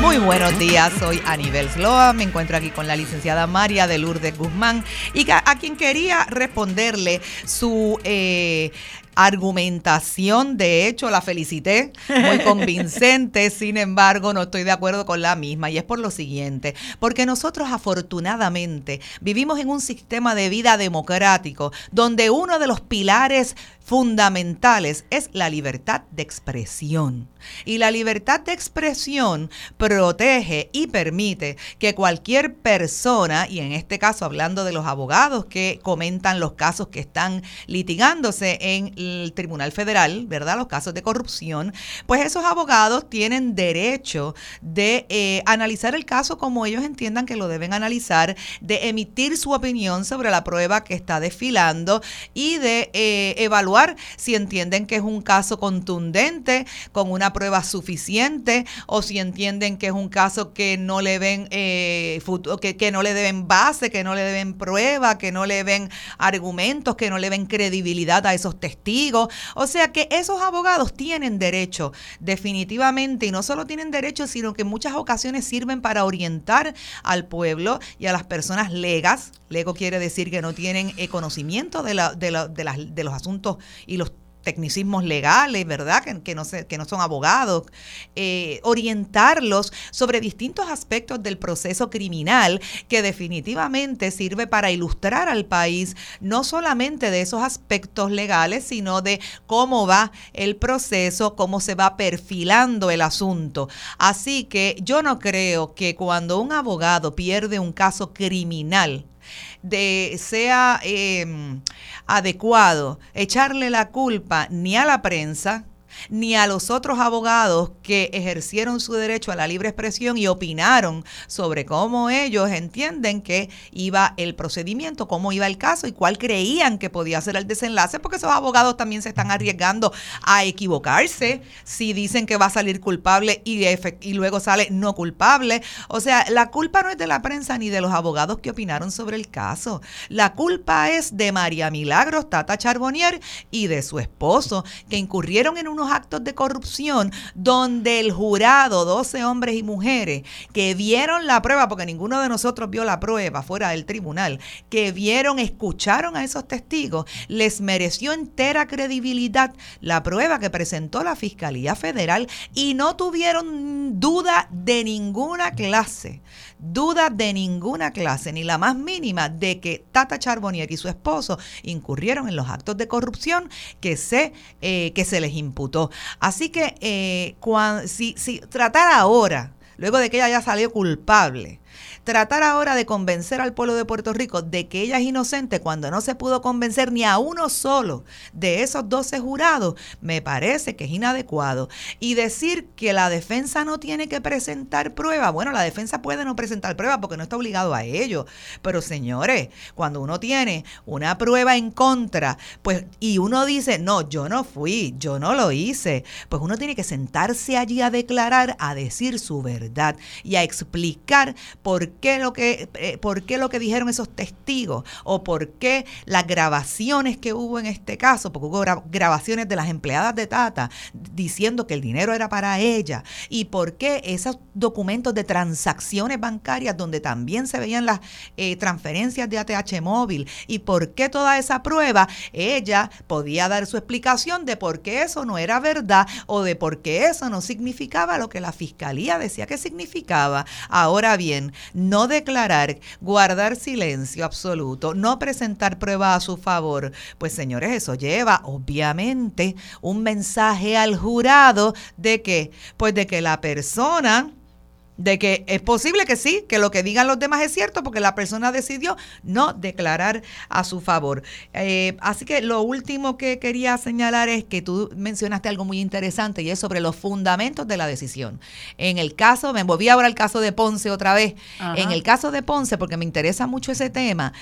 Muy buenos días, soy Anibel Sloa, me encuentro aquí con la licenciada María de Lourdes Guzmán y a, quien quería responderle su eh, argumentación, de hecho la felicité, muy (laughs) convincente, sin embargo no estoy de acuerdo con la misma. Y es por lo siguiente, porque nosotros afortunadamente vivimos en un sistema de vida democrático donde uno de los pilares fundamentales es la libertad de expresión. Y la libertad de expresión protege y permite que cualquier persona, y en este caso hablando de los abogados que comentan los casos que están litigándose en el Tribunal Federal, ¿verdad? Los casos de corrupción, pues esos abogados tienen derecho de eh, analizar el caso como ellos entiendan que lo deben analizar, de emitir su opinión sobre la prueba que está desfilando y de eh, evaluar si entienden que es un caso contundente, con una prueba suficiente, o si entienden que es un caso que no le ven eh, que, que no le deben base, que no le deben prueba, que no le ven argumentos, que no le ven credibilidad a esos testigos. O sea que esos abogados tienen derecho, definitivamente, y no solo tienen derecho, sino que en muchas ocasiones sirven para orientar al pueblo y a las personas legas. Lego quiere decir que no tienen eh, conocimiento de, la, de, la, de, las, de los asuntos y los tecnicismos legales, ¿verdad? Que, no, que no son abogados, eh, orientarlos sobre distintos aspectos del proceso criminal que definitivamente sirve para ilustrar al país no solamente de esos aspectos legales, sino de cómo va el proceso, cómo se va perfilando el asunto. Así que yo no creo que cuando un abogado pierde un caso criminal, de sea em, adecuado echarle la culpa ni a la prensa, ni a los otros abogados que ejercieron su derecho a la libre expresión y opinaron sobre cómo ellos entienden que iba el procedimiento, cómo iba el caso y cuál creían que podía ser el desenlace, porque esos abogados también se están arriesgando a equivocarse si dicen que va a salir culpable y, luego sale no culpable. O sea, la culpa no es de la prensa ni de los abogados que opinaron sobre el caso. La culpa es de María Milagros Tata Charbonnier y de su esposo, que incurrieron en actos de corrupción donde el jurado, 12 hombres y mujeres, que vieron la prueba, porque ninguno de nosotros vio la prueba fuera del tribunal, que vieron, escucharon a esos testigos, les mereció entera credibilidad la prueba que presentó la Fiscalía Federal y no tuvieron duda de ninguna clase duda de ninguna clase, ni la más mínima, de que Tata Charbonnier y su esposo incurrieron en los actos de corrupción que se, eh, que se les imputó. Así que eh, si, si tratar ahora, luego de que ella haya salido culpable, Tratar ahora de convencer al pueblo de Puerto Rico de que ella es inocente cuando no se pudo convencer ni a uno solo de esos 12 jurados, me parece que es inadecuado. Y decir que la defensa no tiene que presentar prueba, bueno, la defensa puede no presentar prueba porque no está obligado a ello. Pero señores, cuando uno tiene una prueba en contra, pues, y uno dice, no, yo no fui, yo no lo hice, pues uno tiene que sentarse allí a declarar, a decir su verdad y a explicar por qué lo que, eh, por qué lo que dijeron esos testigos o por qué las grabaciones que hubo en este caso, porque hubo grabaciones de las empleadas de Tata diciendo que el dinero era para ella y por qué esos documentos de transacciones bancarias donde también se veían las eh, transferencias de ATH móvil y por qué toda esa prueba ella podía dar su explicación de por qué eso no era verdad o de por qué eso no significaba lo que la fiscalía decía que significaba. Ahora bien, no declarar, guardar silencio absoluto, no presentar prueba a su favor, pues señores, eso lleva obviamente un mensaje al jurado de que, pues de que la persona de que es posible que sí, que lo que digan los demás es cierto porque la persona decidió no declarar a su favor. Eh, así que lo último que quería señalar es que tú mencionaste algo muy interesante y es sobre los fundamentos de la decisión. En el caso, me volví ahora al caso de Ponce otra vez, en el caso de Ponce, porque me interesa mucho ese tema,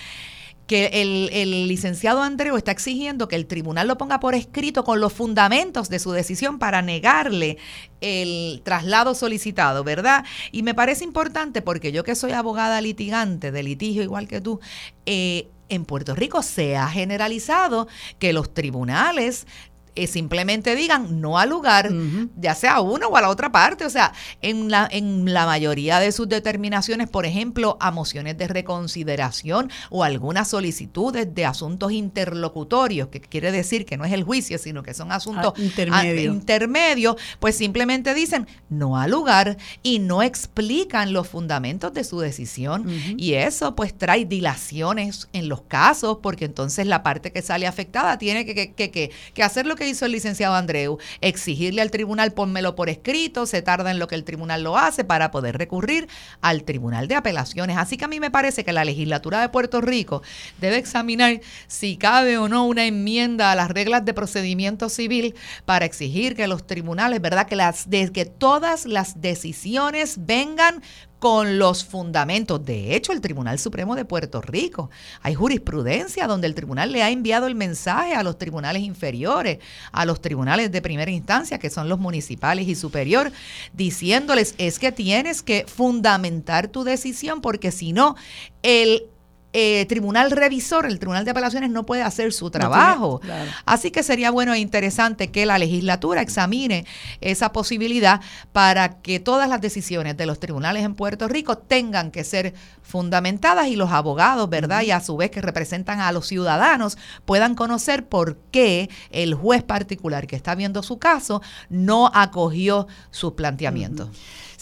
que el, licenciado Andreu está exigiendo que el tribunal lo ponga por escrito con los fundamentos de su decisión para negarle el traslado solicitado, ¿verdad? Y me parece importante porque yo que soy abogada litigante de litigio igual que tú, eh, en Puerto Rico se ha generalizado que los tribunales eh, simplemente digan no al lugar, ya sea a uno o a la otra parte. O sea, en la, en la mayoría de sus determinaciones, por ejemplo, a mociones de reconsideración o algunas solicitudes de asuntos interlocutorios, que quiere decir que no es el juicio, sino que son asuntos ah, intermedios, pues simplemente dicen no al lugar y no explican los fundamentos de su decisión. Y eso pues trae dilaciones en los casos, porque entonces la parte que sale afectada tiene que, que, que, que hacer lo que hizo el licenciado Andreu, exigirle al tribunal pónmelo por escrito, se tarda en lo que el tribunal lo hace para poder recurrir al tribunal de apelaciones. Así que a mí me parece que la legislatura de Puerto Rico debe examinar si cabe o no una enmienda a las reglas de procedimiento civil para exigir que los tribunales, ¿verdad? Que las que todas las decisiones vengan con los fundamentos. De hecho, el Tribunal Supremo de Puerto Rico, hay jurisprudencia donde el tribunal le ha enviado el mensaje a los tribunales inferiores, a los tribunales de primera instancia, que son los municipales y superior, diciéndoles es que tienes que fundamentar tu decisión porque si no, el eh, tribunal revisor, el Tribunal de Apelaciones no puede hacer su trabajo. Así que sería bueno e interesante que la legislatura examine esa posibilidad para que todas las decisiones de los tribunales en Puerto Rico tengan que ser fundamentadas y los abogados, ¿verdad? Y a su vez que representan a los ciudadanos puedan conocer por qué el juez particular que está viendo su caso no acogió sus planteamientos.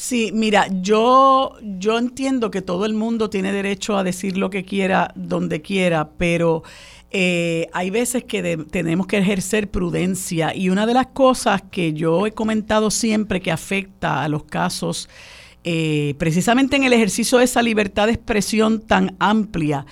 Sí, mira, yo, yo entiendo que todo el mundo tiene derecho a decir lo que quiera, donde quiera, pero eh, hay veces que tenemos que ejercer prudencia y una de las cosas que yo he comentado siempre que afecta a los casos, eh, precisamente en el ejercicio de esa libertad de expresión tan amplia,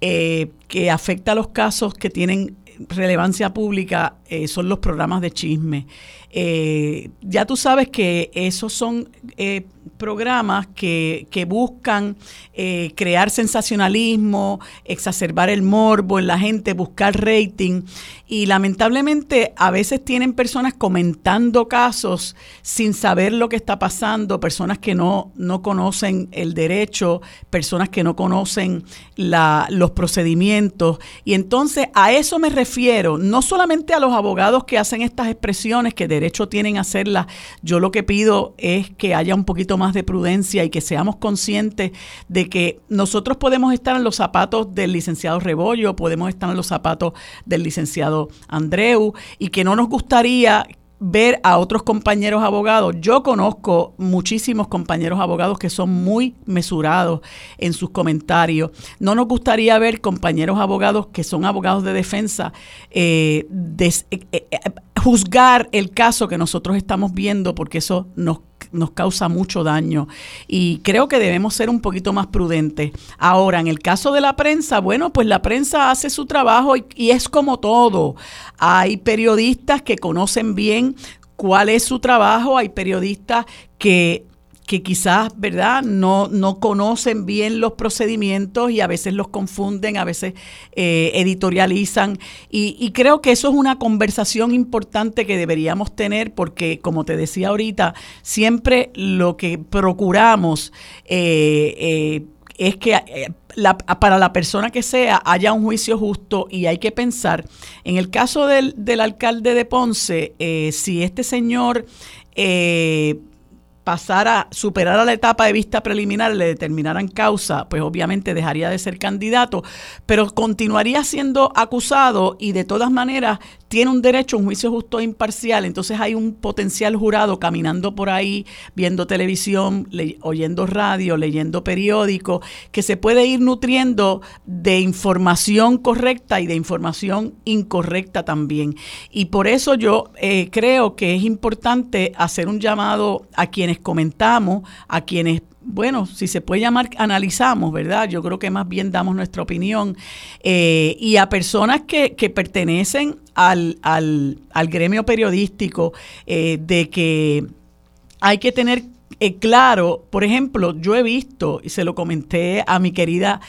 eh, que afecta a los casos que tienen relevancia pública, son los programas de chisme. Eh, ya tú sabes que esos son eh, programas que, que buscan eh, crear sensacionalismo, exacerbar el morbo en la gente, buscar rating. Y lamentablemente a veces tienen personas comentando casos sin saber lo que está pasando, personas que no, no conocen el derecho, personas que no conocen la, los procedimientos. Y entonces a eso me refiero, no solamente a los abogados que hacen estas expresiones, que de derecho tienen a hacerlas. Yo lo que pido es que haya un poquito más de prudencia y que seamos conscientes de que nosotros podemos estar en los zapatos del licenciado Rebollo, podemos estar en los zapatos del licenciado Andreu y que no nos gustaría ver a otros compañeros abogados. Yo conozco muchísimos compañeros abogados que son muy mesurados en sus comentarios. No nos gustaría ver compañeros abogados que son abogados de defensa eh, eh, eh, juzgar el caso que nosotros estamos viendo porque eso nos nos causa mucho daño y creo que debemos ser un poquito más prudentes. Ahora, en el caso de la prensa, bueno, pues la prensa hace su trabajo y, y es como todo. Hay periodistas que conocen bien cuál es su trabajo, hay periodistas que que quizás, ¿verdad?, no, no conocen bien los procedimientos y a veces los confunden, a veces eh, editorializan. Y, creo que eso es una conversación importante que deberíamos tener porque, como te decía ahorita, siempre lo que procuramos eh, eh, es que para la persona que sea haya un juicio justo y hay que pensar, en el caso del, del alcalde de Ponce, si este señor pasara, superara la etapa de vista preliminar, le determinaran causa, pues obviamente dejaría de ser candidato, pero continuaría siendo acusado y de todas maneras tiene un derecho a un juicio justo e imparcial. Entonces hay un potencial jurado caminando por ahí, viendo televisión, oyendo radio, leyendo periódicos, que se puede ir nutriendo de información correcta y de información incorrecta también. Y por eso yo eh, creo que es importante hacer un llamado a quienes comentamos, a quienes bueno, si se puede llamar, analizamos, ¿verdad? Yo creo que más bien damos nuestra opinión. Eh, y a personas que, que pertenecen al, al, al, gremio periodístico, eh, de que hay que tener eh, claro, por ejemplo, yo he visto, y se lo comenté a mi querida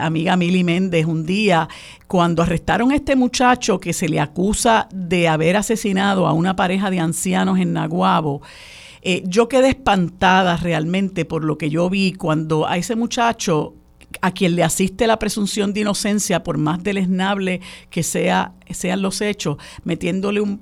amiga Mili Méndez un día, cuando arrestaron a este muchacho que se le acusa de haber asesinado a una pareja de ancianos en Naguabo, eh, yo quedé espantada realmente por lo que yo vi cuando a ese muchacho a quien le asiste la presunción de inocencia, por más deleznable que sea, sean los hechos, metiéndole un,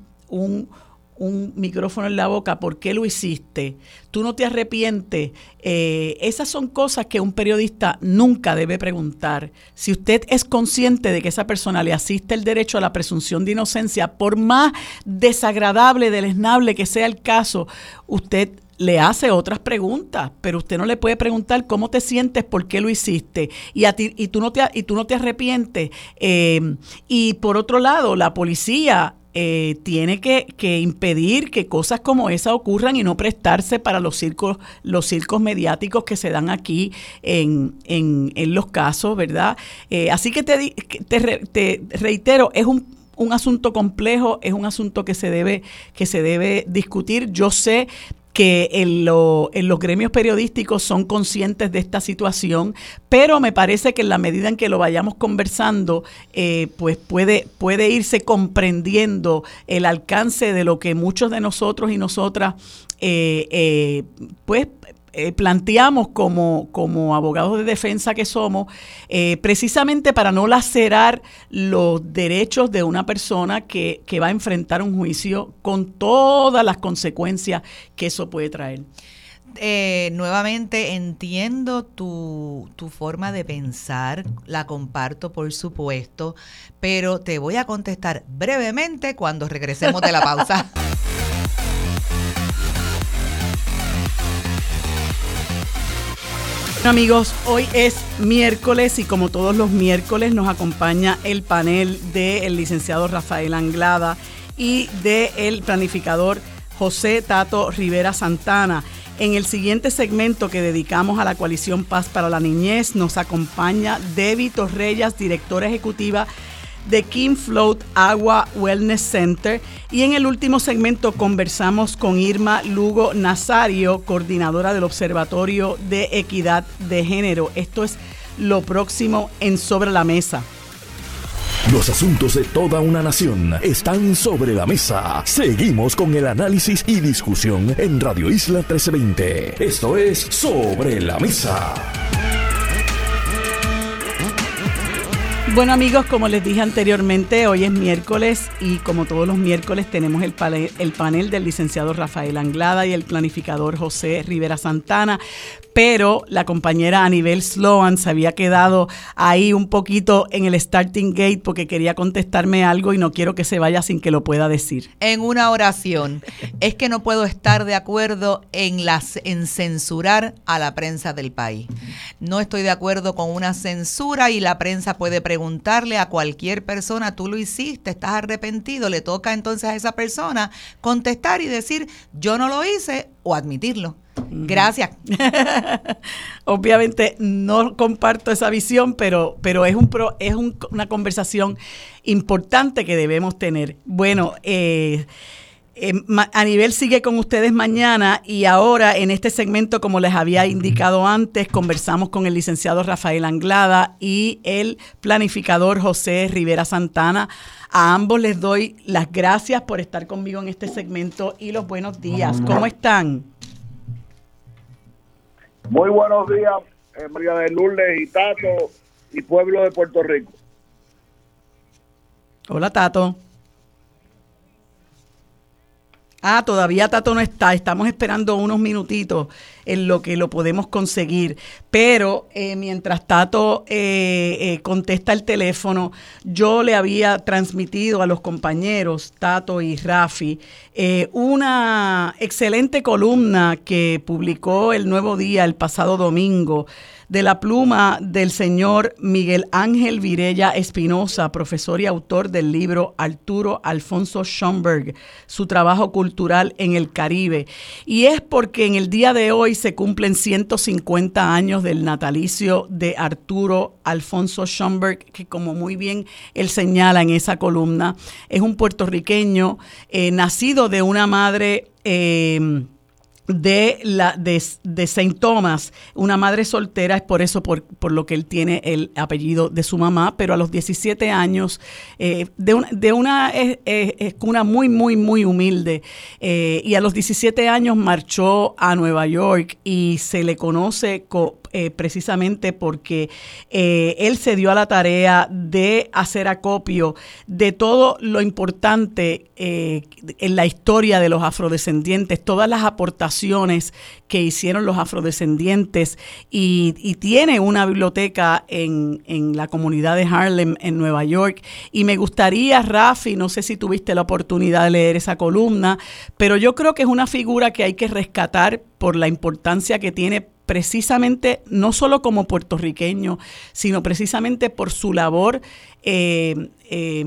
un micrófono en la boca, ¿por qué lo hiciste? Tú no te arrepientes. Eh, esas son cosas que un periodista nunca debe preguntar. Si usted es consciente de que esa persona le asiste el derecho a la presunción de inocencia, por más desagradable, deleznable que sea el caso, usted le hace otras preguntas, pero usted no le puede preguntar cómo te sientes, por qué lo hiciste, y a ti, y tú no te y tú no te arrepientes. Eh, y por otro lado, la policía eh, tiene que, impedir que cosas como esa ocurran y no prestarse para los circos, los circos mediáticos que se dan aquí en, en, en los casos, ¿verdad? Eh, así que te, te, reitero, es un, un asunto complejo, es un asunto que se debe, que se debe discutir. Yo sé que en, los gremios periodísticos son conscientes de esta situación, pero me parece que en la medida en que lo vayamos conversando, eh, pues puede, puede irse comprendiendo el alcance de lo que muchos de nosotros y nosotras, eh, eh, pues eh, planteamos como, como abogados de defensa que somos, eh, precisamente para no lacerar los derechos de una persona que, que va a enfrentar un juicio con todas las consecuencias que eso puede traer. Eh, nuevamente entiendo tu, tu, forma de pensar, la comparto por supuesto, pero te voy a contestar brevemente cuando regresemos de la pausa. (laughs) amigos, hoy es miércoles y como todos los miércoles nos acompaña el panel del licenciado Rafael Anglada y del planificador José Tato Rivera Santana. En el siguiente segmento que dedicamos a la coalición Paz para la Niñez nos acompaña Debbie Torrellas, directora ejecutiva de King Float Agua Wellness Center. Y en el último segmento conversamos con Irma Lugo Nazario, coordinadora del Observatorio de Equidad de Género. Esto es lo próximo en Sobre la Mesa. Los asuntos de toda una nación están sobre la mesa. Seguimos con el análisis y discusión en Radio Isla 1320. Esto es Sobre la Mesa. Bueno amigos, como les dije anteriormente, hoy es miércoles y como todos los miércoles tenemos el panel, el panel del licenciado Rafael Anglada y el planificador José Rivera Santana pero la compañera Anibel Sloan se había quedado ahí un poquito en el starting gate porque quería contestarme algo y no quiero que se vaya sin que lo pueda decir. En una oración, es que no puedo estar de acuerdo en, las, en censurar a la prensa del país. No estoy de acuerdo con una censura y la prensa puede preguntarle a cualquier persona, tú lo hiciste, estás arrepentido, le toca entonces a esa persona contestar y decir, yo no lo hice o admitirlo. Gracias. (laughs) Obviamente no comparto esa visión, pero, pero es, un es una conversación importante que debemos tener. Bueno, eh, eh, a nivel sigue con ustedes mañana y ahora en este segmento, como les había indicado antes, conversamos con el licenciado Rafael Anglada y el planificador José Rivera Santana. A ambos les doy las gracias por estar conmigo en este segmento y los buenos días. ¿Cómo están? Muy buenos días, eh, María de Lourdes y Tato y pueblo de Puerto Rico. Hola, Tato. Ah, todavía Tato no está. Estamos esperando unos minutitos en lo que lo podemos conseguir. Pero eh, mientras Tato eh, eh, contesta el teléfono, yo le había transmitido a los compañeros, Tato y Rafi, una excelente columna que publicó el Nuevo Día el pasado domingo de la pluma del señor Miguel Ángel Virella Espinosa, profesor y autor del libro Arturo Alfonso Schomburg, su trabajo cultural en el Caribe. Y es porque en el día de hoy se cumplen 150 años del natalicio de Arturo Alfonso Schomburg, que como muy bien él señala en esa columna, es un puertorriqueño eh, nacido de una madre... Eh, de la de, de Saint Thomas, una madre soltera, es por eso por, por, lo que él tiene el apellido de su mamá, pero a los 17 años, eh, de, una, de una muy, muy, muy humilde, eh, y a los 17 años marchó a Nueva York y se le conoce eh, precisamente porque eh, él se dio a la tarea de hacer acopio de todo lo importante eh, en la historia de los afrodescendientes, todas las aportaciones que hicieron los afrodescendientes y, tiene una biblioteca en, en, la comunidad de Harlem en Nueva York. Y me gustaría, Rafi, no sé si tuviste la oportunidad de leer esa columna, pero yo creo que es una figura que hay que rescatar por la importancia que tiene precisamente no solo como puertorriqueño, sino precisamente por su labor eh, eh,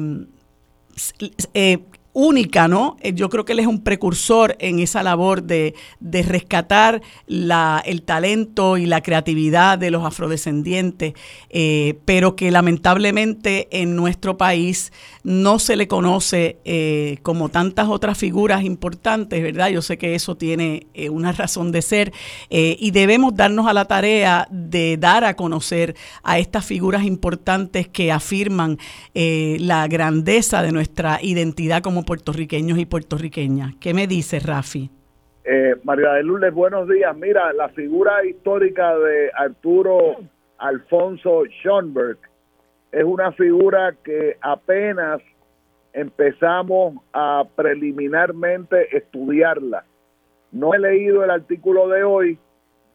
eh, única, ¿no? Eh, yo creo que él es un precursor en esa labor de, rescatar la, el talento y la creatividad de los afrodescendientes, eh, pero que lamentablemente en nuestro país no se le conoce eh, como tantas otras figuras importantes, ¿verdad? Yo sé que eso tiene una razón de ser y debemos darnos a la tarea de dar a conocer a estas figuras importantes que afirman la grandeza de nuestra identidad como puertorriqueños y puertorriqueñas. ¿Qué me dice Rafi? Eh, María de Lourdes, buenos días. Mira, la figura histórica de Arturo Alfonso Schoenberg es una figura que apenas empezamos a preliminarmente estudiarla. No he leído el artículo de hoy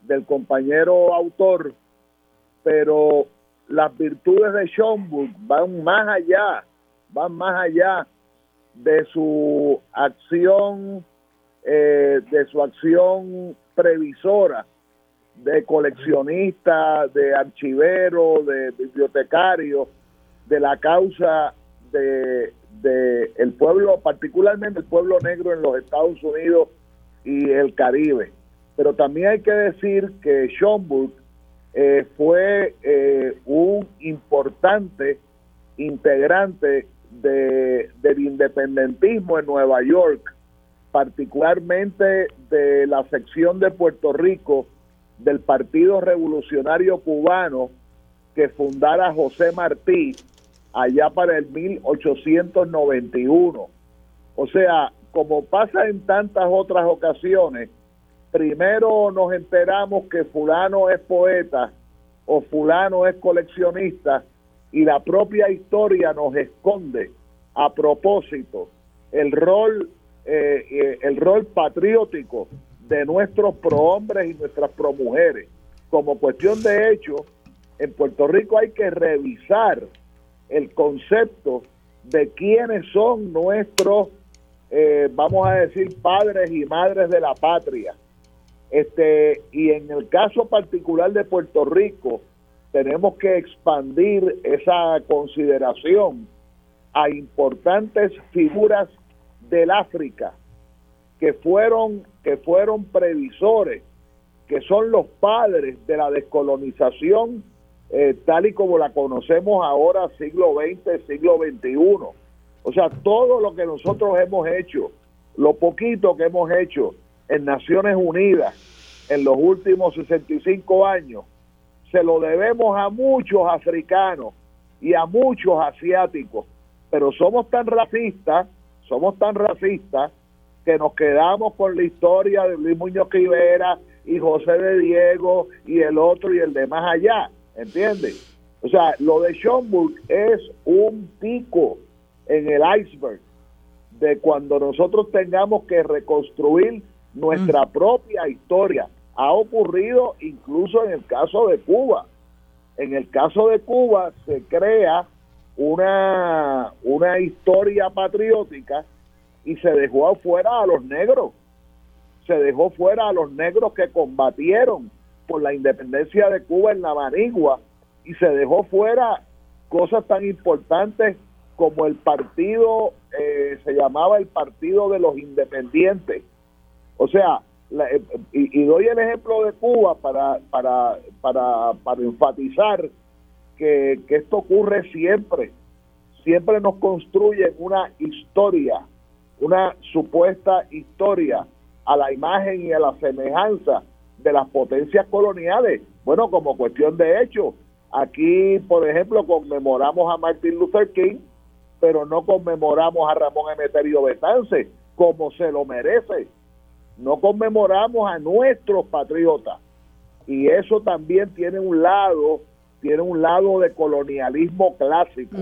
del compañero autor, pero las virtudes de Schoenberg van más allá, van más allá de su acción, eh, de su acción previsora, de coleccionista, de archivero, de bibliotecario, de la causa de, de el pueblo, particularmente el pueblo negro en los Estados Unidos y el Caribe. Pero también hay que decir que Schomburg eh, fue eh, un importante integrante de, del independentismo en Nueva York, particularmente de la sección de Puerto Rico del Partido Revolucionario Cubano que fundara José Martí allá para el 1891. O sea, como pasa en tantas otras ocasiones, primero nos enteramos que fulano es poeta o fulano es coleccionista y la propia historia nos esconde a propósito el rol eh, eh, el rol patriótico de nuestros prohombres y nuestras promujeres. Como cuestión de hecho, en Puerto Rico hay que revisar el concepto de quiénes son nuestros, eh, vamos a decir, padres y madres de la patria. Este, y en el caso particular de Puerto Rico, tenemos que expandir esa consideración a importantes figuras del África que fueron que fueron previsores, que son los padres de la descolonización eh, tal y como la conocemos ahora, siglo XX, siglo XXI. O sea, todo lo que nosotros hemos hecho, lo poquito que hemos hecho en Naciones Unidas en los últimos 65 años, se lo debemos a muchos africanos y a muchos asiáticos, pero somos tan racistas, somos tan racistas que nos quedamos con la historia de Luis Muñoz Rivera y José de Diego y el otro y el de más allá. ¿entiendes? O sea, lo de Schomburg es un pico en el iceberg de cuando nosotros tengamos que reconstruir nuestra mm. propia historia. Ha ocurrido incluso en el caso de Cuba. En el caso de Cuba se crea una, una historia patriótica y se dejó afuera a los negros. Se dejó fuera a los negros que combatieron por la independencia de Cuba en la Manigua y se dejó fuera cosas tan importantes como el partido, eh, se llamaba el Partido de los Independientes. O sea, eh, y, doy el ejemplo de Cuba para, para, para, para enfatizar que, que esto ocurre siempre. Siempre nos construyen una historia, una supuesta historia a la imagen y a la semejanza de las potencias coloniales. Bueno, como cuestión de hecho, aquí, por ejemplo, conmemoramos a Martin Luther King, pero no conmemoramos a Ramón Emeterio Betance como se lo merece. No conmemoramos a nuestros patriotas. Y eso también tiene un lado, tiene un lado de colonialismo clásico.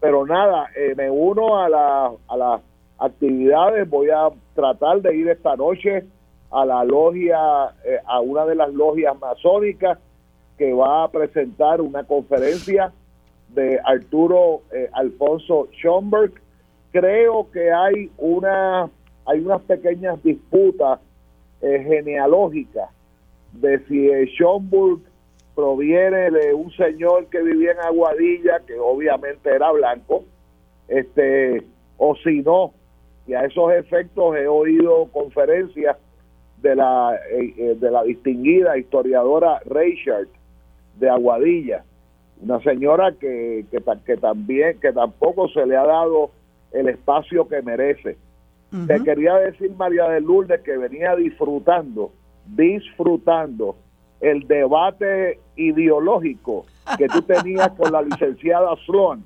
Pero nada, eh, me uno a, la, a las actividades, voy a tratar de ir esta noche a la logia, eh, a una de las logias masónicas que va a presentar una conferencia de Arturo eh, Alfonso Schomburg. Creo que hay una hay unas pequeñas disputas eh, genealógicas de si Schomburg proviene de un señor que vivía en Aguadilla, que obviamente era blanco, este, o si no, y a esos efectos he oído conferencias de la, eh, eh, de la distinguida historiadora Reichard de Aguadilla, una señora que, que, también, que tampoco se le ha dado el espacio que merece. Te quería decir, María de Lourdes, que venía disfrutando, disfrutando el debate ideológico que tú (laughs) tenías con la licenciada Sloan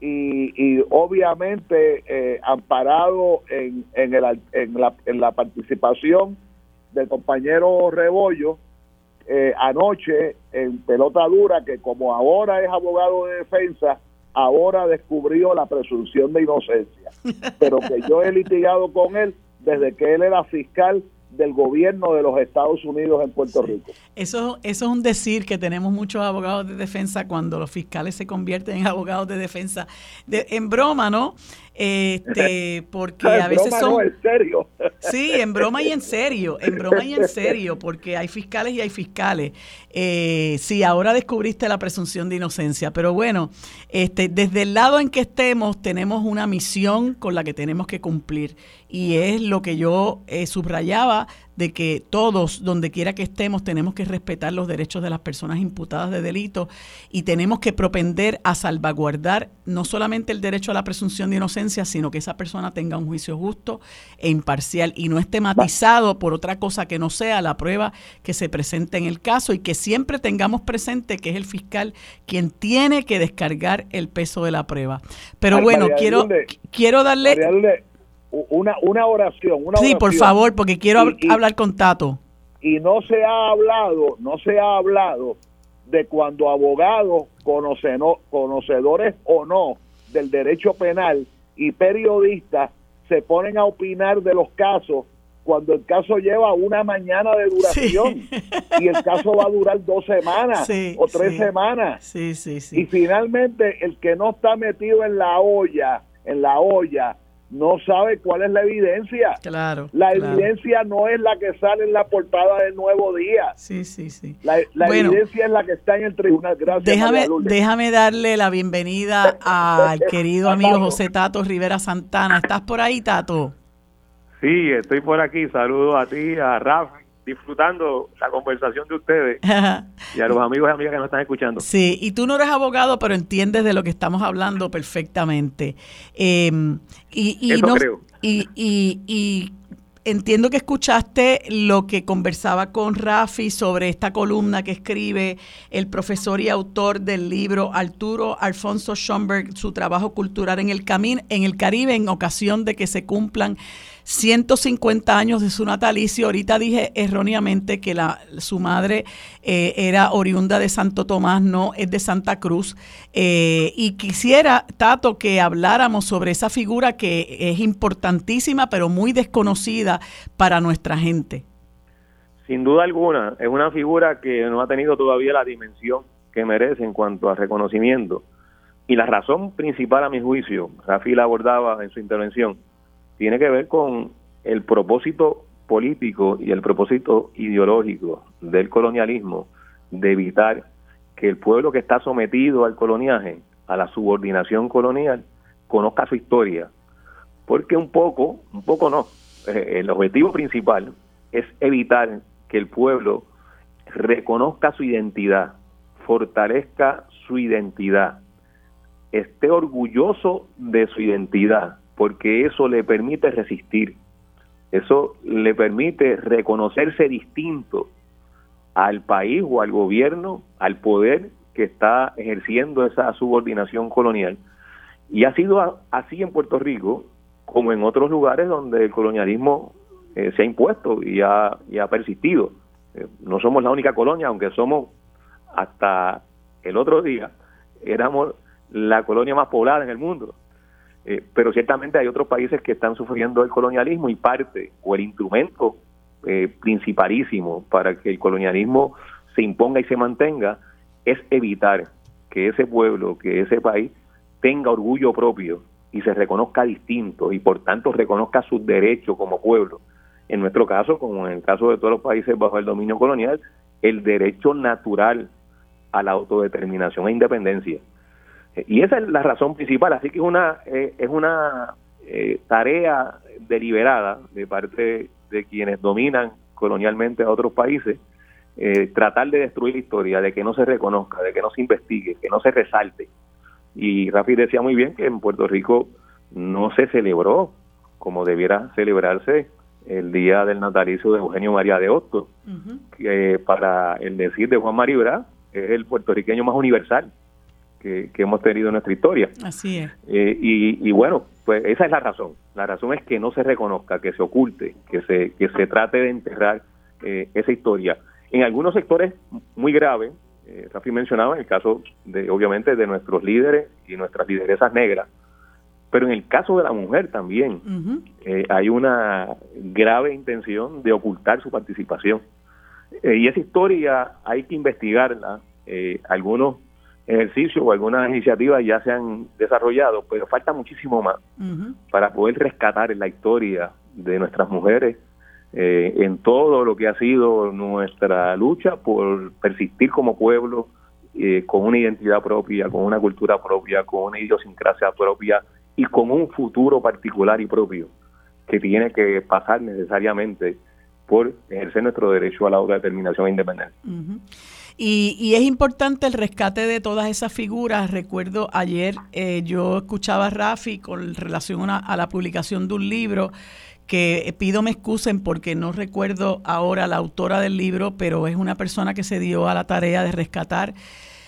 y, obviamente eh, amparado en, en, el, en, la, en la participación del compañero Rebollo eh, anoche en pelota dura, que como ahora es abogado de defensa, ahora descubrió la presunción de inocencia, pero que yo he litigado con él desde que él era fiscal del gobierno de los Estados Unidos en Puerto Rico. Eso, eso es un decir que tenemos muchos abogados de defensa cuando los fiscales se convierten en abogados de defensa. De, en broma, ¿no? Este, (laughs) porque a veces son... en serio. Sí, en broma y en serio, en broma y en serio, porque hay fiscales y hay fiscales. Eh, sí, ahora descubriste la presunción de inocencia, pero bueno, este, desde el lado en que estemos tenemos una misión con la que tenemos que cumplir. Y es lo que yo eh, subrayaba de que todos, donde quiera que estemos, tenemos que respetar los derechos de las personas imputadas de delito y tenemos que propender a salvaguardar no solamente el derecho a la presunción de inocencia, sino que esa persona tenga un juicio justo e imparcial y no esté matizado por otra cosa que no sea la prueba que se presente en el caso y que siempre tengamos presente que es el fiscal quien tiene que descargar el peso de la prueba. Pero bueno, quiero, quiero darle una, una oración. Una sí, por favor, porque quiero hablar con Tato. Y no se ha hablado, no se ha hablado de cuando abogados, conocedores o no del derecho penal y periodistas se ponen a opinar de los casos cuando el caso lleva una mañana de duración y el caso va a durar dos semanas o tres semanas. y finalmente el que no está metido en la olla, en la olla, no sabe cuál es la evidencia. Claro. La evidencia no es la que sale en la portada del Nuevo Día. Sí, sí, sí. La, evidencia es la que está en el tribunal. Gracias. Déjame, déjame darle la bienvenida al querido amigo José Tato Rivera Santana. ¿Estás por ahí, Tato? Sí, estoy por aquí. Saludos a ti, a Rafa disfrutando la conversación de ustedes (laughs) y a los amigos y amigas que nos están escuchando. Sí, y tú no eres abogado, pero entiendes de lo que estamos hablando perfectamente. Em, y, y, creo. Y, y, entiendo que escuchaste lo que conversaba con Rafi sobre esta columna que escribe el profesor y autor del libro Arturo Alfonso Schomburg, su trabajo cultural en el, camino en el Caribe en ocasión de que se cumplan 150 años de su natalicio. Ahorita dije erróneamente que la, su madre eh, era oriunda de Santo Tomás, no es de Santa Cruz. Eh, y quisiera, Tato, que habláramos sobre esa figura que es importantísima, pero muy desconocida para nuestra gente. Sin duda alguna, es una figura que no ha tenido todavía la dimensión que merece en cuanto a reconocimiento. Y la razón principal, a mi juicio, Rafi la abordaba en su intervención, tiene que ver con el propósito político y el propósito ideológico del colonialismo de evitar que el pueblo que está sometido al coloniaje, a la subordinación colonial, conozca su historia. Porque un poco, un poco no, eh, el objetivo principal es evitar que el pueblo reconozca su identidad, fortalezca su identidad, esté orgulloso de su identidad porque eso le permite resistir, eso le permite reconocerse distinto al país o al gobierno, al poder que está ejerciendo esa subordinación colonial. Y ha sido así en Puerto Rico como en otros lugares donde el colonialismo eh, se ha impuesto y ha, y ha persistido. Eh, no somos la única colonia, aunque somos hasta el otro día, éramos la colonia más poblada en el mundo. Eh, pero ciertamente hay otros países que están sufriendo el colonialismo y parte o el instrumento eh, principalísimo para que el colonialismo se imponga y se mantenga es evitar que ese pueblo, que ese país tenga orgullo propio y se reconozca distinto y por tanto reconozca sus derechos como pueblo. En nuestro caso, como en el caso de todos los países bajo el dominio colonial, el derecho natural a la autodeterminación e independencia. Y esa es la razón principal, así que es una, eh, es una eh, tarea deliberada de parte de quienes dominan colonialmente a otros países, eh, tratar de destruir la historia, de que no se reconozca, de que no se investigue, que no se resalte. Y Rafi decía muy bien que en Puerto Rico no se celebró como debiera celebrarse el día del natalicio de Eugenio María de Hostos, que para el decir de Juan Maribra es el puertorriqueño más universal que, hemos tenido en nuestra historia. Así es. Eh, y, bueno, pues esa es la razón. La razón es que no se reconozca, que se oculte, que se, que se trate de enterrar eh, esa historia. En algunos sectores muy graves, eh, Rafi mencionaba en el caso de, obviamente, de nuestros líderes y nuestras lideresas negras, pero en el caso de la mujer también eh, hay una grave intención de ocultar su participación. y esa historia hay que investigarla. algunos ejercicios o algunas iniciativas ya se han desarrollado, pero falta muchísimo más para poder rescatar la historia de nuestras mujeres eh, en todo lo que ha sido nuestra lucha por persistir como pueblo eh, con una identidad propia, con una cultura propia, con una idiosincrasia propia y con un futuro particular y propio que tiene que pasar necesariamente por ejercer nuestro derecho a la autodeterminación e independencia. Y, es importante el rescate de todas esas figuras. Recuerdo ayer eh, yo escuchaba a Rafi con relación a, la publicación de un libro que pido me excusen porque no recuerdo ahora la autora del libro, pero es una persona que se dio a la tarea de rescatar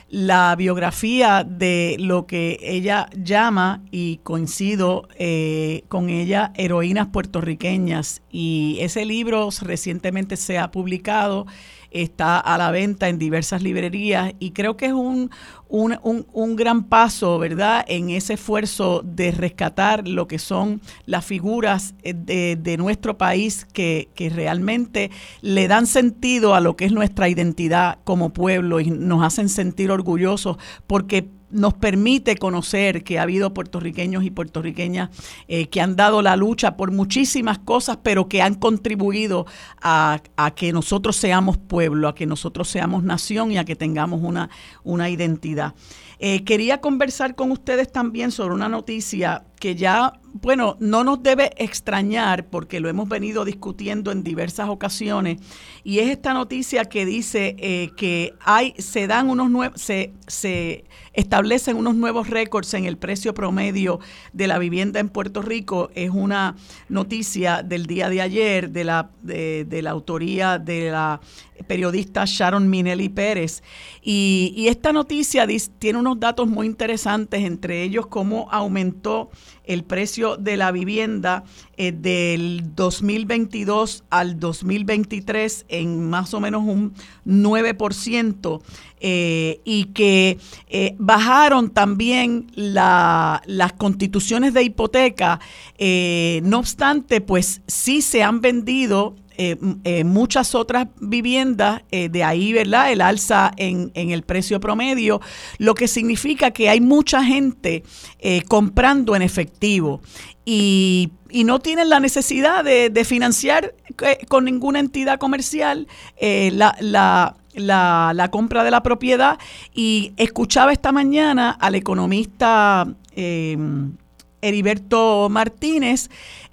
la biografía de lo que ella llama, y coincido eh, con ella, heroínas puertorriqueñas. Y ese libro recientemente se ha publicado está a la venta en diversas librerías y creo que es un, un, un, gran paso, ¿verdad?, en ese esfuerzo de rescatar lo que son las figuras eh, de, de nuestro país que, que, realmente le dan sentido a lo que es nuestra identidad como pueblo y nos hacen sentir orgullosos porque nos permite conocer que ha habido puertorriqueños y puertorriqueñas eh, que han dado la lucha por muchísimas cosas, pero que han contribuido a, que nosotros seamos pueblo, a que nosotros seamos nación y a que tengamos una, una identidad. Eh, quería conversar con ustedes también sobre una noticia que ya, bueno, no nos debe extrañar porque lo hemos venido discutiendo en diversas ocasiones y es esta noticia que dice eh, que hay, se dan unos se, se establecen unos nuevos récords en el precio promedio de la vivienda en Puerto Rico. Es una noticia del día de ayer de la, de, la autoría de la periodista Sharon Minelli Pérez. Y, y esta noticia tiene unos datos muy interesantes, entre ellos cómo aumentó el precio de la vivienda eh, del 2022 al 2023 en más o menos un 9% eh, y que eh, bajaron también las constituciones de hipoteca. no obstante, pues sí se han vendido eh, eh, muchas otras viviendas, eh, de ahí, ¿verdad? El alza en, el precio promedio, lo que significa que hay mucha gente comprando en efectivo y, no tienen la necesidad de, financiar con ninguna entidad comercial la, compra de la propiedad y escuchaba esta mañana al economista Heriberto Martínez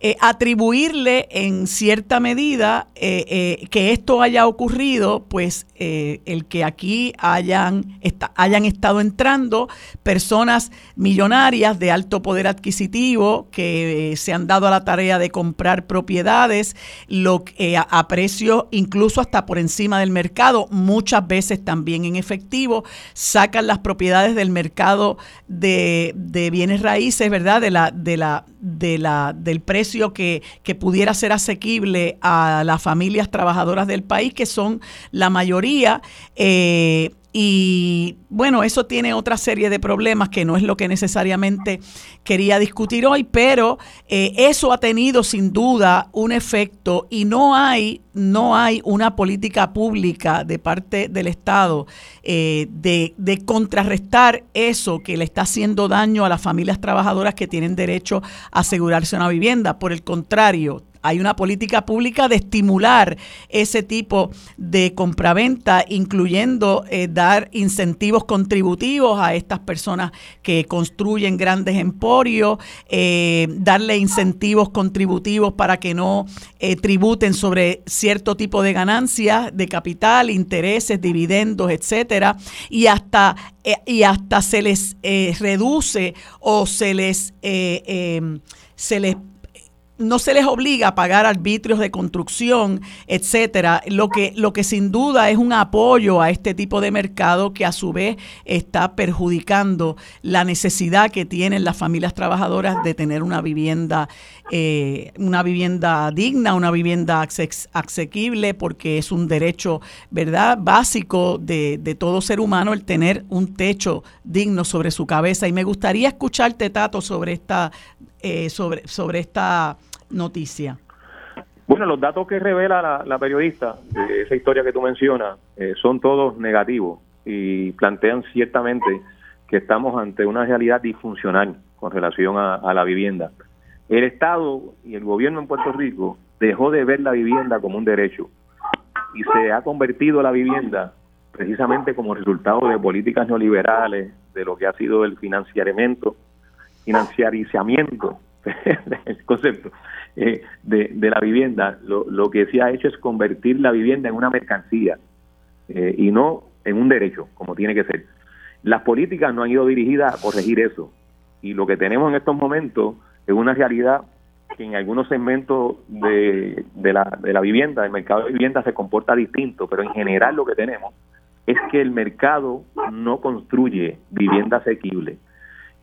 eh, atribuirle en cierta medida eh, eh, que esto haya ocurrido, pues el que aquí hayan, hayan estado entrando personas millonarias de alto poder adquisitivo que se han dado a la tarea de comprar propiedades lo, a, a precios incluso hasta por encima del mercado, muchas veces también en efectivo, sacan las propiedades del mercado de, de bienes raíces, ¿verdad? De la, de la, de la, del precio que, que, pudiera ser asequible a las familias trabajadoras del país, que son la mayoría. Eh, y bueno, eso tiene otra serie de problemas que no es lo que necesariamente quería discutir hoy, pero eh, eso ha tenido sin duda un efecto y no hay, no hay una política pública de parte del Estado eh, de, de contrarrestar eso que le está haciendo daño a las familias trabajadoras que tienen derecho a asegurarse una vivienda. Por el contrario, hay una política pública de estimular ese tipo de compraventa, incluyendo eh, dar incentivos contributivos a estas personas que construyen grandes emporios, eh, darle incentivos contributivos para que no eh, tributen sobre cierto tipo de ganancias de capital, intereses, dividendos, etcétera, y hasta y hasta se les reduce o se les se les no se les obliga a pagar arbitrios de construcción, etcétera, lo que, lo que sin duda es un apoyo a este tipo de mercado que a su vez está perjudicando la necesidad que tienen las familias trabajadoras de tener una vivienda, eh, una vivienda digna, una vivienda asequible, porque es un derecho, ¿verdad?, básico de, de todo ser humano el tener un techo digno sobre su cabeza. Y me gustaría escucharte, Tato, sobre esta eh, sobre, sobre esta noticia? Bueno, los datos que revela la, periodista de esa historia que tú mencionas eh, son todos negativos y plantean ciertamente que estamos ante una realidad disfuncional con relación a, la vivienda. El Estado y el gobierno en Puerto Rico dejó de ver la vivienda como un derecho y se ha convertido la vivienda precisamente como resultado de políticas neoliberales, de lo que ha sido el financiamiento financiarizamiento, (laughs) el concepto eh, de, la vivienda, lo, lo, que se ha hecho es convertir la vivienda en una mercancía eh, y no en un derecho, como tiene que ser. Las políticas no han ido dirigidas a corregir eso. Y lo que tenemos en estos momentos es una realidad que en algunos segmentos de, de, la, de la vivienda, del mercado de vivienda se comporta distinto, pero en general lo que tenemos es que el mercado no construye vivienda asequible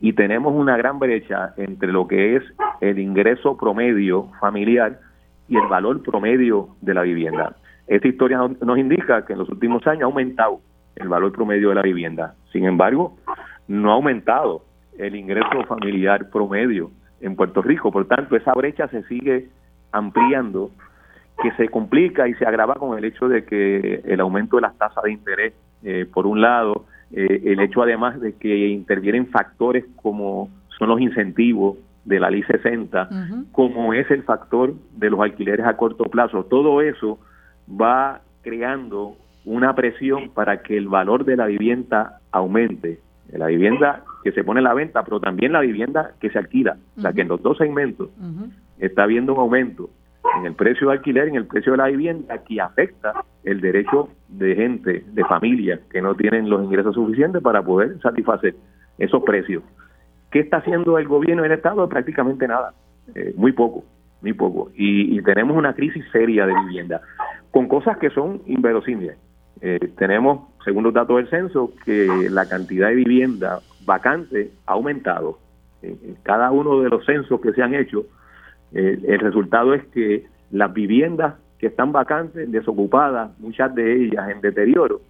y tenemos una gran brecha entre lo que es el ingreso promedio familiar y el valor promedio de la vivienda. Esta historia nos indica que en los últimos años ha aumentado el valor promedio de la vivienda. Sin embargo, no ha aumentado el ingreso familiar promedio en Puerto Rico. Por tanto, esa brecha se sigue ampliando, que se complica y se agrava con el hecho de que el aumento de las tasas de interés, eh, por un lado, eh, el hecho además de que intervienen factores como son los incentivos de la ley 60, como es el factor de los alquileres a corto plazo, todo eso va creando una presión para que el valor de la vivienda aumente, la vivienda que se pone a la venta, pero también la vivienda que se alquila, o sea que en los dos segmentos está habiendo un aumento en el precio de alquiler, en el precio de la vivienda, que afecta el derecho de gente, de familias que no tienen los ingresos suficientes para poder satisfacer esos precios. ¿Qué está haciendo el gobierno y el Estado? Prácticamente nada, eh, muy poco, muy poco. Y, tenemos una crisis seria de vivienda, con cosas que son inverosímiles. Eh, tenemos, según los datos del censo, que la cantidad de vivienda vacante ha aumentado. en cada uno de los censos que se han hecho, eh, el resultado es que las viviendas que están vacantes, desocupadas, muchas de ellas en deterioro,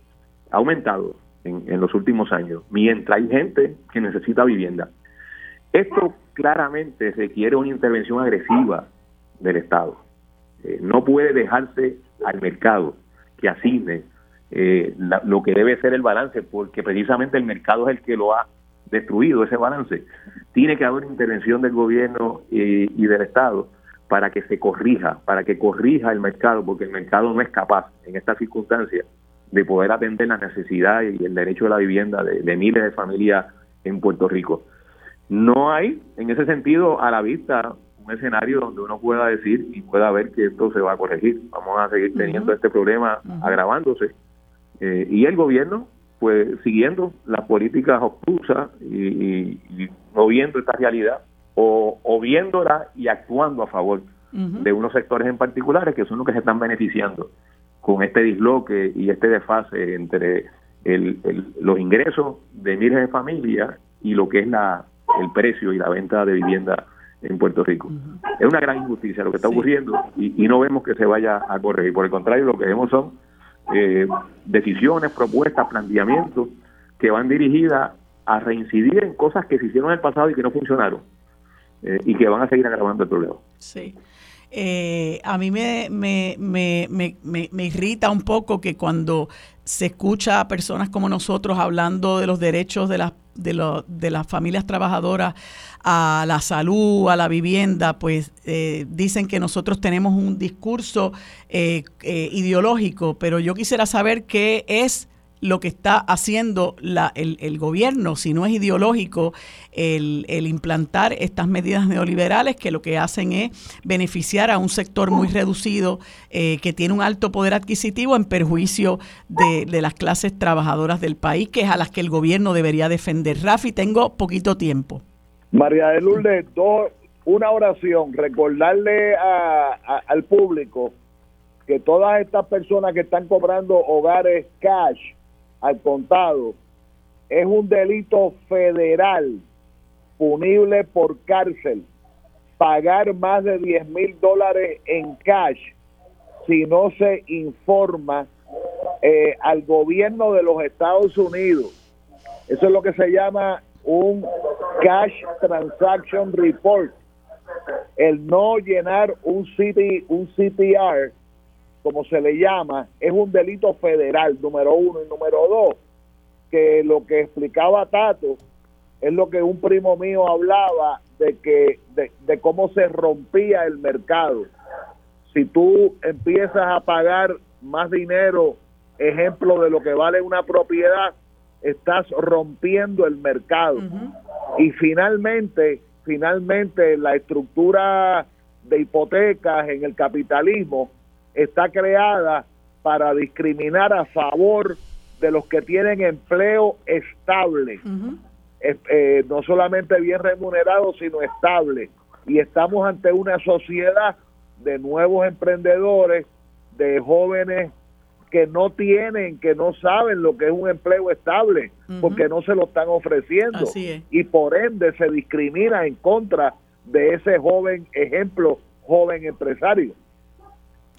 ha aumentado en, los últimos años, mientras hay gente que necesita vivienda. Esto claramente requiere una intervención agresiva del Estado. Eh, no puede dejarse al mercado que asigne eh, lo que debe ser el balance, porque precisamente el mercado es el que lo ha destruido ese balance. Tiene que haber intervención del gobierno y, del Estado para que se corrija, para que corrija el mercado, porque el mercado no es capaz en estas circunstancias de poder atender la necesidad y el derecho de la vivienda de, miles de familias en Puerto Rico. No hay, en ese sentido, a la vista un escenario donde uno pueda decir y pueda ver que esto se va a corregir. Vamos a seguir teniendo este problema agravándose. Eh, y el gobierno pues siguiendo las políticas obtusas y, no viendo esta realidad o, viéndola y actuando a favor de unos sectores en particulares que son los que se están beneficiando con este disloque y este desfase entre el, los ingresos de miles de familias y lo que es la, el precio y la venta de vivienda en Puerto Rico. Es una gran injusticia lo que está ocurriendo y, y no vemos que se vaya a corregir. Por el contrario, lo que vemos son eh, decisiones, propuestas, planteamientos que van dirigidas a reincidir en cosas que se hicieron en el pasado y que no funcionaron eh, y que van a seguir agravando el problema. Sí. Eh, a mí me, me, me, me, irrita un poco que cuando se escucha a personas como nosotros hablando de los derechos de las, de, de las familias trabajadoras a la salud, a la vivienda, pues eh, dicen que nosotros tenemos un discurso eh, ideológico, pero yo quisiera saber qué es lo que está haciendo la, el, gobierno, si no es ideológico, el, implantar estas medidas neoliberales que lo que hacen es beneficiar a un sector muy reducido eh, que tiene un alto poder adquisitivo en perjuicio de, de, las clases trabajadoras del país, que es a las que el gobierno debería defender. Rafi, tengo poquito tiempo. María de Lourdes, dos, una oración, recordarle al público que todas estas personas que están cobrando hogares cash al contado es un delito federal punible por cárcel pagar más de 10 mil dólares en cash si no se informa eh, al gobierno de los Estados Unidos. Eso es lo que se llama un Cash Transaction Report. El no llenar un, CP, un CPR, como se le llama, es un delito federal, número uno. Y número dos, que lo que explicaba Tato es lo que un primo mío hablaba de que de, de cómo se rompía el mercado. Si tú empiezas a pagar más dinero, ejemplo de lo que vale una propiedad, estás rompiendo el mercado. Y finalmente, finalmente la estructura de hipotecas en el capitalismo está creada para discriminar a favor de los que tienen empleo estable, eh, no solamente bien remunerado, sino estable. Y estamos ante una sociedad de nuevos emprendedores, de jóvenes que no tienen, que no saben lo que es un empleo estable, porque no se lo están ofreciendo. Y por ende se discrimina en contra de ese joven ejemplo, joven empresario.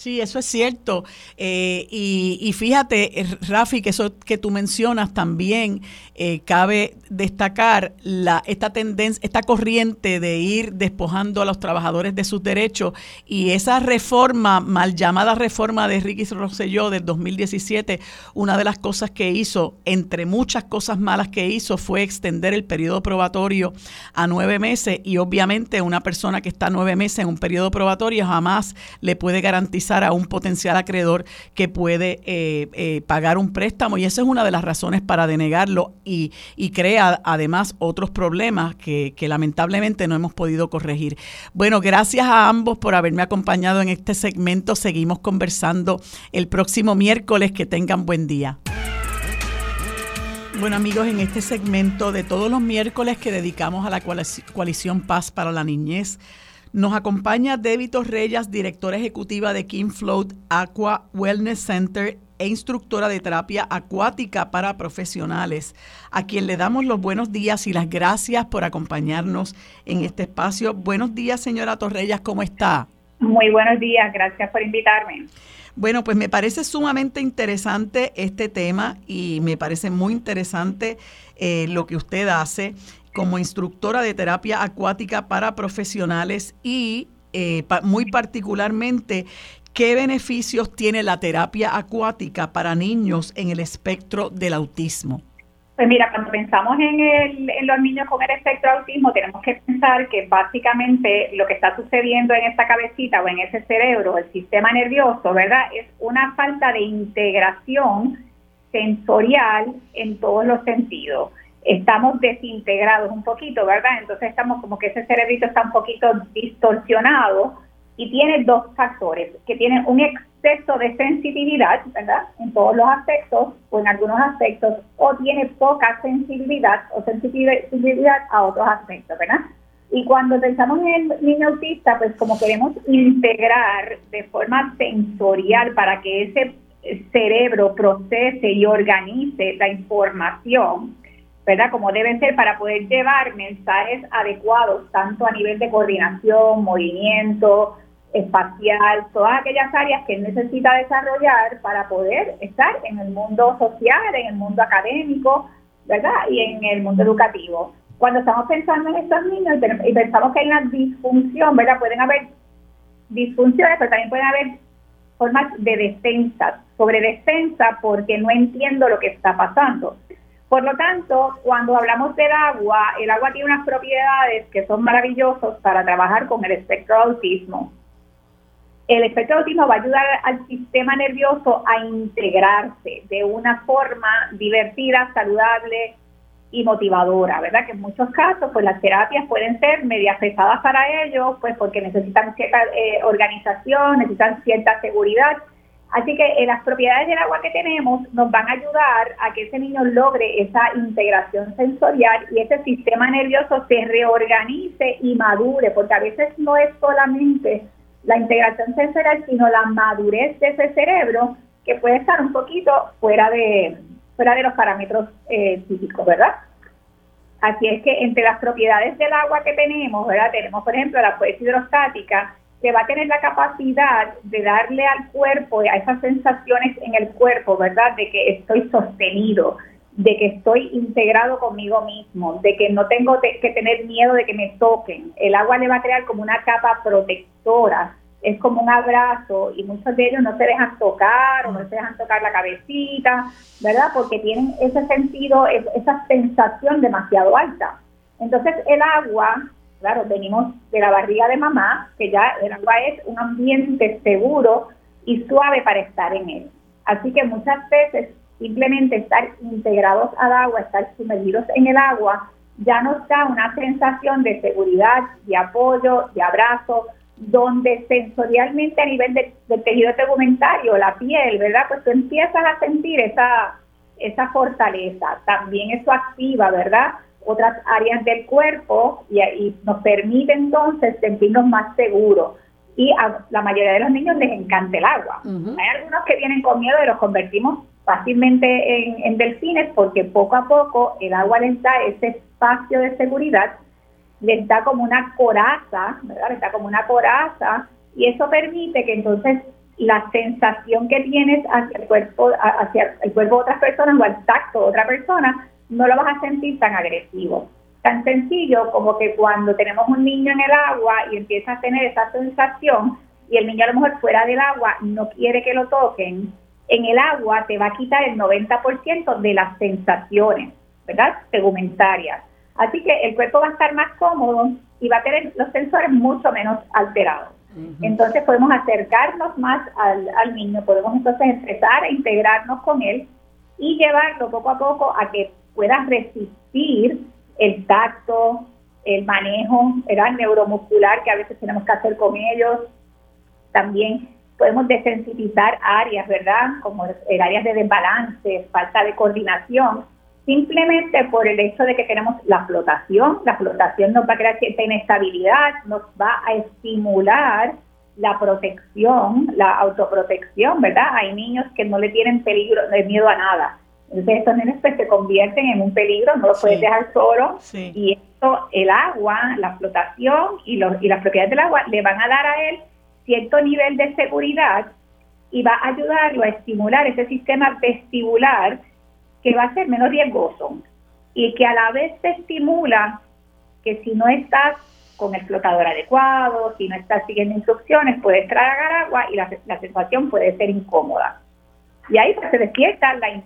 Sí, eso es cierto. Eh, y, fíjate, eh, Rafi, que eso que tú mencionas también eh, cabe destacar la, esta tendencia, esta corriente de ir despojando a los trabajadores de sus derechos y esa reforma, mal llamada reforma de Ricky Rosselló del 2017, una de las cosas que hizo, entre muchas cosas malas que hizo, fue extender el periodo probatorio a nueve meses y obviamente una persona que está nueve meses en un periodo probatorio jamás le puede garantizar a un potencial acreedor que puede eh, eh, pagar un préstamo y esa es una de las razones para denegarlo y, crea además otros problemas que, que lamentablemente no hemos podido corregir. Bueno, gracias a ambos por haberme acompañado en este segmento. Seguimos conversando el próximo miércoles. Que tengan buen día. Bueno amigos, en este segmento de todos los miércoles que dedicamos a la coalición Paz para la Niñez, nos acompaña Débito Reyes, directora ejecutiva de King Float Aqua Wellness Center e instructora de terapia acuática para profesionales, a quien le damos los buenos días y las gracias por acompañarnos en este espacio. Buenos días, señora Torrellas, ¿cómo está? Muy buenos días, gracias por invitarme. Bueno, pues me parece sumamente interesante este tema y me parece muy interesante eh, lo que usted hace como instructora de terapia acuática para profesionales y eh, muy particularmente qué beneficios tiene la terapia acuática para niños en el espectro del autismo. Pues mira, cuando pensamos en, en los niños con el espectro de autismo, tenemos que pensar que básicamente lo que está sucediendo en esta cabecita o en ese cerebro, el sistema nervioso, ¿verdad? Es una falta de integración sensorial en todos los sentidos estamos desintegrados un poquito, ¿verdad? Entonces estamos como que ese cerebrito está un poquito distorsionado y tiene dos factores, que tiene un exceso de sensitividad, ¿verdad? En todos los aspectos o en algunos aspectos, o tiene poca sensibilidad o sensibilidad a otros aspectos, ¿verdad? Y cuando pensamos en el niño autista, pues como queremos integrar de forma sensorial para que ese cerebro procese y organice la información, ¿verdad? Como deben ser para poder llevar mensajes adecuados, tanto a nivel de coordinación, movimiento, espacial, todas aquellas áreas que necesita desarrollar para poder estar en el mundo social, en el mundo académico, ¿verdad? Y en el mundo educativo. Cuando estamos pensando en estos niños y pensamos que hay una disfunción, ¿verdad? Pueden haber disfunciones, pero también pueden haber formas de defensa, sobre defensa porque no entiendo lo que está pasando. Por lo tanto, cuando hablamos del agua, el agua tiene unas propiedades que son maravillosas para trabajar con el espectro de autismo. El espectro de autismo va a ayudar al sistema nervioso a integrarse de una forma divertida, saludable y motivadora, ¿verdad? Que en muchos casos, pues las terapias pueden ser medias pesadas para ellos, pues porque necesitan cierta eh, organización, necesitan cierta seguridad, Así que eh, las propiedades del agua que tenemos nos van a ayudar a que ese niño logre esa integración sensorial y ese sistema nervioso se reorganice y madure, porque a veces no es solamente la integración sensorial, sino la madurez de ese cerebro que puede estar un poquito fuera de, fuera de los parámetros eh, típicos, ¿verdad? Así es que entre las propiedades del agua que tenemos, ¿verdad? Tenemos, por ejemplo, la fuerza hidrostática, que va a tener la capacidad de darle al cuerpo, a esas sensaciones en el cuerpo, ¿verdad? De que estoy sostenido, de que estoy integrado conmigo mismo, de que no tengo que tener miedo de que me toquen. El agua le va a crear como una capa protectora, es como un abrazo y muchos de ellos no se dejan tocar o no se dejan tocar la cabecita, ¿verdad? Porque tienen ese sentido, esa sensación demasiado alta. Entonces el agua, claro, venimos de la barriga de mamá, que ya el agua es un ambiente seguro y suave para estar en él. Así que muchas veces simplemente estar integrados al agua, estar sumergidos en el agua, ya nos da una sensación de seguridad, de apoyo, de abrazo, donde sensorialmente a nivel del tejido tegumentario, la piel, ¿verdad? Pues tú empiezas a sentir esa, esa fortaleza. También eso activa, ¿verdad? Otras áreas del cuerpo y, y nos permite entonces sentirnos más seguros y a la mayoría de los niños les encanta el agua. Hay algunos que vienen con miedo y los convertimos fácilmente en, delfines porque poco a poco el agua les da ese espacio de seguridad, les da como una coraza, ¿verdad? Les da como una coraza y eso permite que entonces la sensación que tienes hacia el cuerpo, hacia el cuerpo de otras personas o al tacto de otra persona, no lo vas a sentir tan agresivo. Tan sencillo como que cuando tenemos un niño en el agua y empieza a tener esa sensación y el niño a lo mejor fuera del agua no quiere que lo toquen, en el agua te va a quitar el 90% de las sensaciones, ¿verdad? Tegumentarias. Así que el cuerpo va a estar más cómodo y va a tener los sensores mucho menos alterados. Entonces podemos acercarnos más al, al niño, podemos entonces empezar a integrarnos con él y llevarlo poco a poco a que pueda resistir el tacto, el manejo el neuromuscular que a veces tenemos que hacer con ellos. También podemos desensibilizar áreas, ¿verdad? Como el áreas de desbalance, falta de coordinación, simplemente por el hecho de que tenemos la flotación. La flotación nos va a crear cierta inestabilidad, nos va a estimular la protección, la autoprotección, ¿verdad? Hay niños que no le tienen peligro, no miedo a nada. Entonces estos niños pues, se convierten en un peligro, no los puedes dejar solo. Y esto, el agua, la flotación y, los, y las propiedades del agua le van a dar a él cierto nivel de seguridad y va a ayudarlo a estimular ese sistema vestibular que va a ser menos riesgoso y que a la vez te estimula que si no estás con el flotador adecuado, si no estás siguiendo instrucciones, puedes tragar agua y la, la sensación puede ser incómoda. Y ahí pues, se despierta la,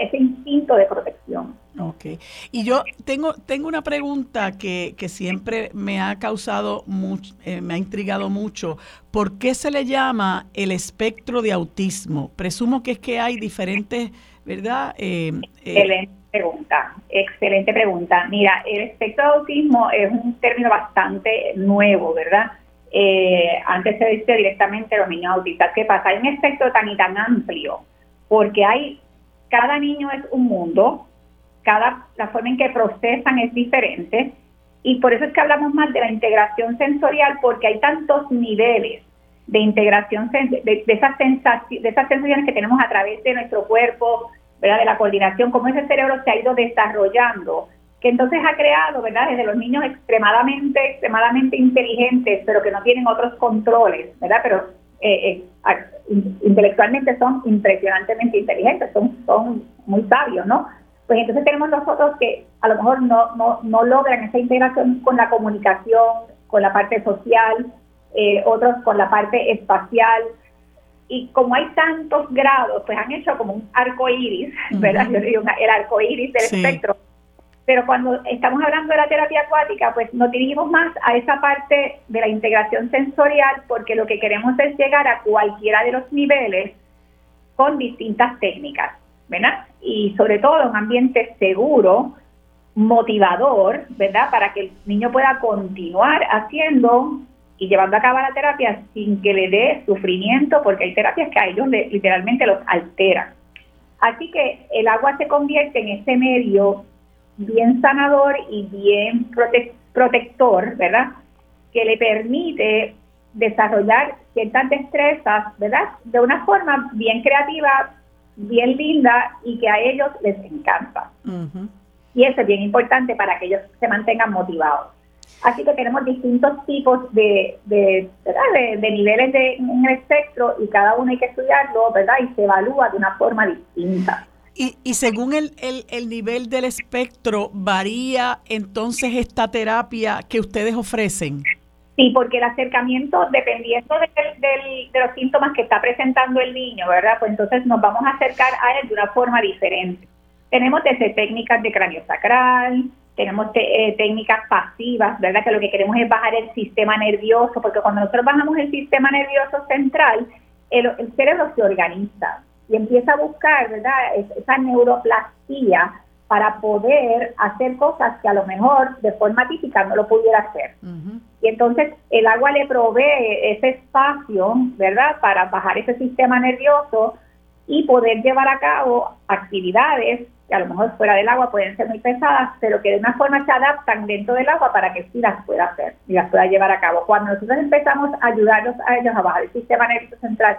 ese instinto de protección. Ok. Y yo tengo, tengo una pregunta que, que siempre me ha causado, mucho, eh, me ha intrigado mucho. ¿Por qué se le llama el espectro de autismo? Presumo que es que hay diferentes, ¿verdad? Eh, eh, excelente pregunta, excelente pregunta. Mira, el espectro de autismo es un término bastante nuevo, ¿verdad? antes se dice directamente los niños autistas. ¿Qué pasa? Hay un espectro tan y tan amplio porque hay cada niño es un mundo, cada la forma en que procesan es diferente y por eso es que hablamos más de la integración sensorial porque hay tantos niveles de integración de, esas sensaciones, de esas sensaciones que tenemos a través de nuestro cuerpo, ¿verdad? de la coordinación, cómo ese cerebro se ha ido desarrollando, que entonces ha creado, ¿verdad? Desde los niños extremadamente, extremadamente inteligentes, pero que no tienen otros controles, ¿verdad? Pero eh, eh, intelectualmente son impresionantemente inteligentes, son, son muy sabios, ¿no? Pues entonces tenemos nosotros que a lo mejor no, no, no logran esa integración con la comunicación, con la parte social, eh, otros con la parte espacial. Y como hay tantos grados, pues han hecho como un arco iris, (laughs) ¿verdad? Yo digo el arco iris del espectro pero cuando estamos hablando de la terapia acuática, pues nos dirigimos más a esa parte de la integración sensorial porque lo que queremos es llegar a cualquiera de los niveles con distintas técnicas, ¿verdad? Y sobre todo un ambiente seguro, motivador, ¿verdad? Para que el niño pueda continuar haciendo y llevando a cabo la terapia sin que le dé sufrimiento, porque hay terapias que a ellos literalmente los alteran. Así que el agua se convierte en ese medio bien sanador y bien protector, ¿verdad? Que le permite desarrollar ciertas destrezas, ¿verdad? De una forma bien creativa, bien linda y que a ellos les encanta. Y eso es bien importante para que ellos se mantengan motivados. Así que tenemos distintos tipos de, de, de, niveles de, en el espectro y cada uno hay que estudiarlo, ¿verdad? Y se evalúa de una forma distinta. Y, y según el, el, el, nivel del espectro, ¿varía entonces esta terapia que ustedes ofrecen? Sí, porque el acercamiento, dependiendo de los síntomas que está presentando el niño, ¿verdad? Pues entonces nos vamos a acercar a él de una forma diferente. Tenemos desde técnicas de cráneo sacral, tenemos eh, técnicas pasivas, ¿verdad? Que lo que queremos es bajar el sistema nervioso, porque cuando nosotros bajamos el sistema nervioso central, el, cerebro se organiza y empieza a buscar, ¿verdad? esa neuroplastía para poder hacer cosas que a lo mejor de forma típica no lo pudiera hacer. Y entonces el agua le provee ese espacio, ¿verdad? Para bajar ese sistema nervioso y poder llevar a cabo actividades que a lo mejor fuera del agua pueden ser muy pesadas, pero que de una forma se adaptan dentro del agua para que sí las pueda hacer y las pueda llevar a cabo. Cuando nosotros empezamos a ayudarlos a ellos a bajar el sistema nervioso central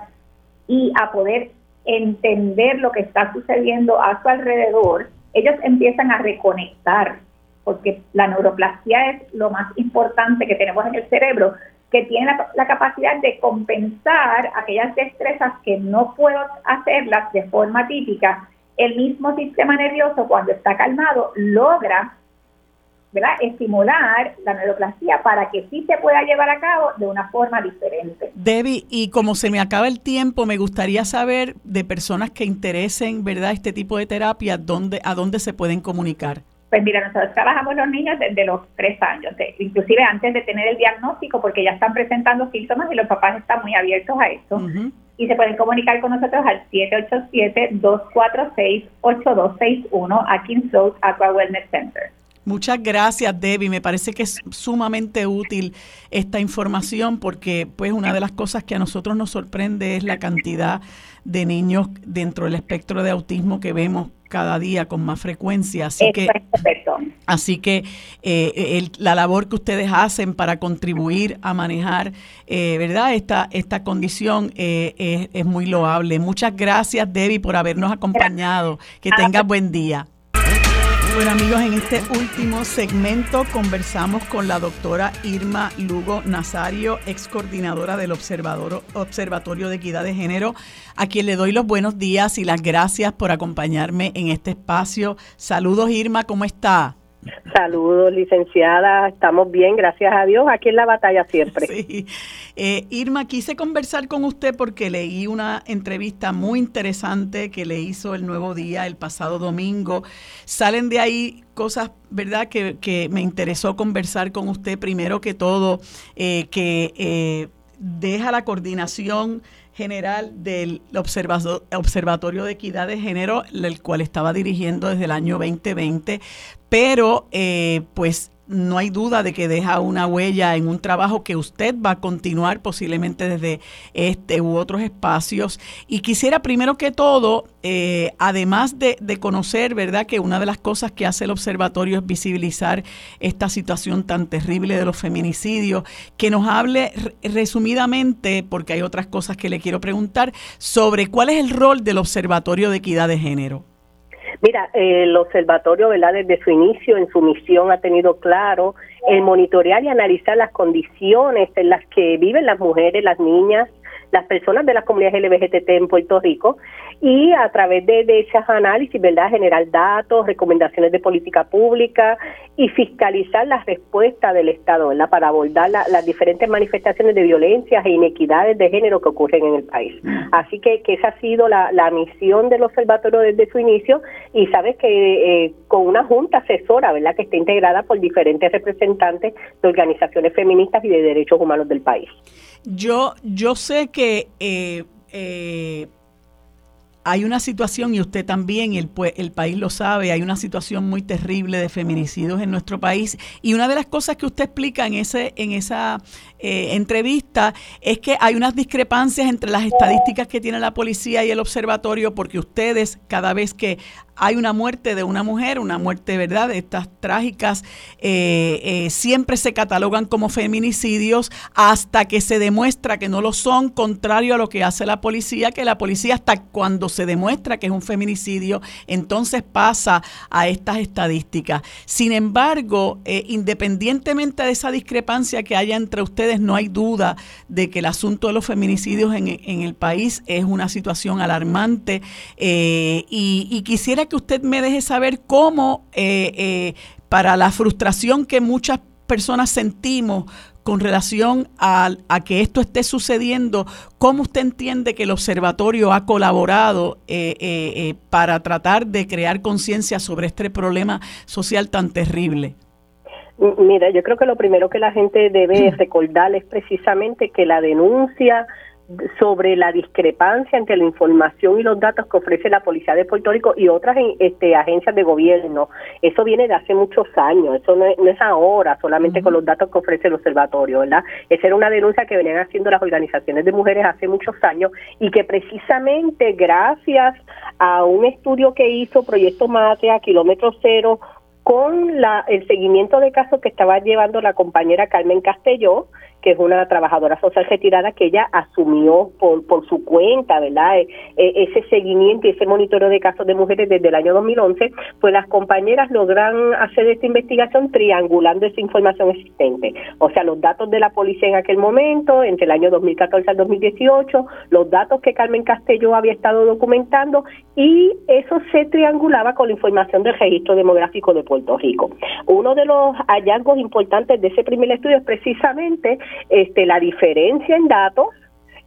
y a poder entender lo que está sucediendo a su alrededor, ellos empiezan a reconectar, porque la neuroplastia es lo más importante que tenemos en el cerebro, que tiene la, la, capacidad de compensar aquellas destrezas que no puedo hacerlas de forma típica el mismo sistema nervioso cuando está calmado logra ¿verdad? estimular la neuroplastía para que sí se pueda llevar a cabo de una forma diferente. Debbie, y como se me acaba el tiempo, me gustaría saber de personas que interesen ¿verdad? este tipo de terapia, ¿dónde, ¿a dónde se pueden comunicar? Pues mira, nosotros trabajamos los niños desde los tres años, inclusive antes de tener el diagnóstico, porque ya están presentando síntomas y los papás están muy abiertos a eso y se pueden comunicar con nosotros al 787-246-8261 aquí en South Aqua Wellness Center. Muchas gracias, Debbie. Me parece que es sumamente útil esta información porque pues una de las cosas que a nosotros nos sorprende es la cantidad de niños dentro del espectro de autismo que vemos cada día con más frecuencia. Así que, así que eh, la labor que ustedes hacen para contribuir a manejar, eh, ¿verdad? Esta, esta condición eh, es, muy loable. Muchas gracias, Debbie, por habernos acompañado. Que tengas buen día. Bueno amigos, en este último segmento conversamos con la doctora Irma Lugo Nazario, ex coordinadora del Observatorio de Equidad de Género, a quien le doy los buenos días y las gracias por acompañarme en este espacio. Saludos Irma, ¿cómo está? Saludos, licenciada. Estamos bien, gracias a Dios. Aquí en la batalla siempre. (laughs) Eh, Irma, quise conversar con usted porque leí una entrevista muy interesante que le hizo el Nuevo Día el pasado domingo. Salen de ahí cosas, ¿verdad?, que, que me interesó conversar con usted. Primero que todo, eh, que eh, deja la coordinación general del Observatorio de Equidad de Género, el cual estaba dirigiendo desde el año 2020, pero eh, pues no hay duda de que deja una huella en un trabajo que usted va a continuar posiblemente desde este u otros espacios. Y quisiera primero que todo, eh, además de, conocer, ¿verdad?, que una de las cosas que hace el observatorio es visibilizar esta situación tan terrible de los feminicidios, que nos hable resumidamente, porque hay otras cosas que le quiero preguntar, sobre cuál es el rol del Observatorio de Equidad de Género. Mira, el observatorio, ¿verdad? Desde su inicio en su misión ha tenido claro el monitorear y analizar las condiciones en las que viven las mujeres, las niñas, las personas de las comunidades LGBTT en Puerto Rico y a través de, de esos análisis, ¿verdad?, generar datos, recomendaciones de política pública y fiscalizar las respuestas del Estado, ¿verdad?, para abordar las diferentes manifestaciones de violencias e inequidades de género que ocurren en el país. Así que, que esa ha sido la, la misión del observatorio desde su inicio y sabes que eh, con una junta asesora, ¿verdad?, que está integrada por diferentes representantes de organizaciones feministas y de derechos humanos del país. Yo, yo sé que eh, eh, hay una situación, y usted también, el, el país lo sabe, hay una situación muy terrible de feminicidios en nuestro país. Y una de las cosas que usted explica en, ese, en esa eh, entrevista es que hay unas discrepancias entre las estadísticas que tiene la policía y el observatorio, porque ustedes, cada vez que hay una muerte de una mujer, una muerte, ¿verdad?, de estas trágicas, eh, eh, siempre se catalogan como feminicidios hasta que se demuestra que no lo son, contrario a lo que hace la policía, que la policía hasta cuando se demuestra que es un feminicidio, entonces pasa a estas estadísticas. Sin embargo, eh, independientemente de esa discrepancia que haya entre ustedes, no hay duda de que el asunto de los feminicidios en, el país es una situación alarmante y, y quisiera que usted me deje saber cómo, eh, eh, para la frustración que muchas personas sentimos con relación a, que esto esté sucediendo, ¿cómo usted entiende que el observatorio ha colaborado eh, para tratar de crear conciencia sobre este problema social tan terrible? Mira, yo creo que lo primero que la gente debe (clears throat) recordar es precisamente que la denuncia sobre la discrepancia entre la información y los datos que ofrece la Policía de Puerto Rico y otras este, agencias de gobierno. Eso viene de hace muchos años, eso no es, ahora solamente con los datos que ofrece el observatorio, ¿verdad? Esa era una denuncia que venían haciendo las organizaciones de mujeres hace muchos años y que precisamente gracias a un estudio que hizo Proyecto Matria, Kilómetro Cero, con la, el seguimiento de casos que estaba llevando la compañera Carmen Castelló, que es una trabajadora social retirada que ella asumió por, por su cuenta, ¿verdad? E, e, ese seguimiento y ese monitoreo de casos de mujeres desde el año 2011, pues las compañeras logran hacer esta investigación triangulando esa información existente. O sea, los datos de la policía en aquel momento, entre el año 2014 al 2018, los datos que Carmen Castelló había estado documentando y eso se triangulaba con la información del registro demográfico de Puerto Rico. Uno de los hallazgos importantes de ese primer estudio es precisamente este, la diferencia en datos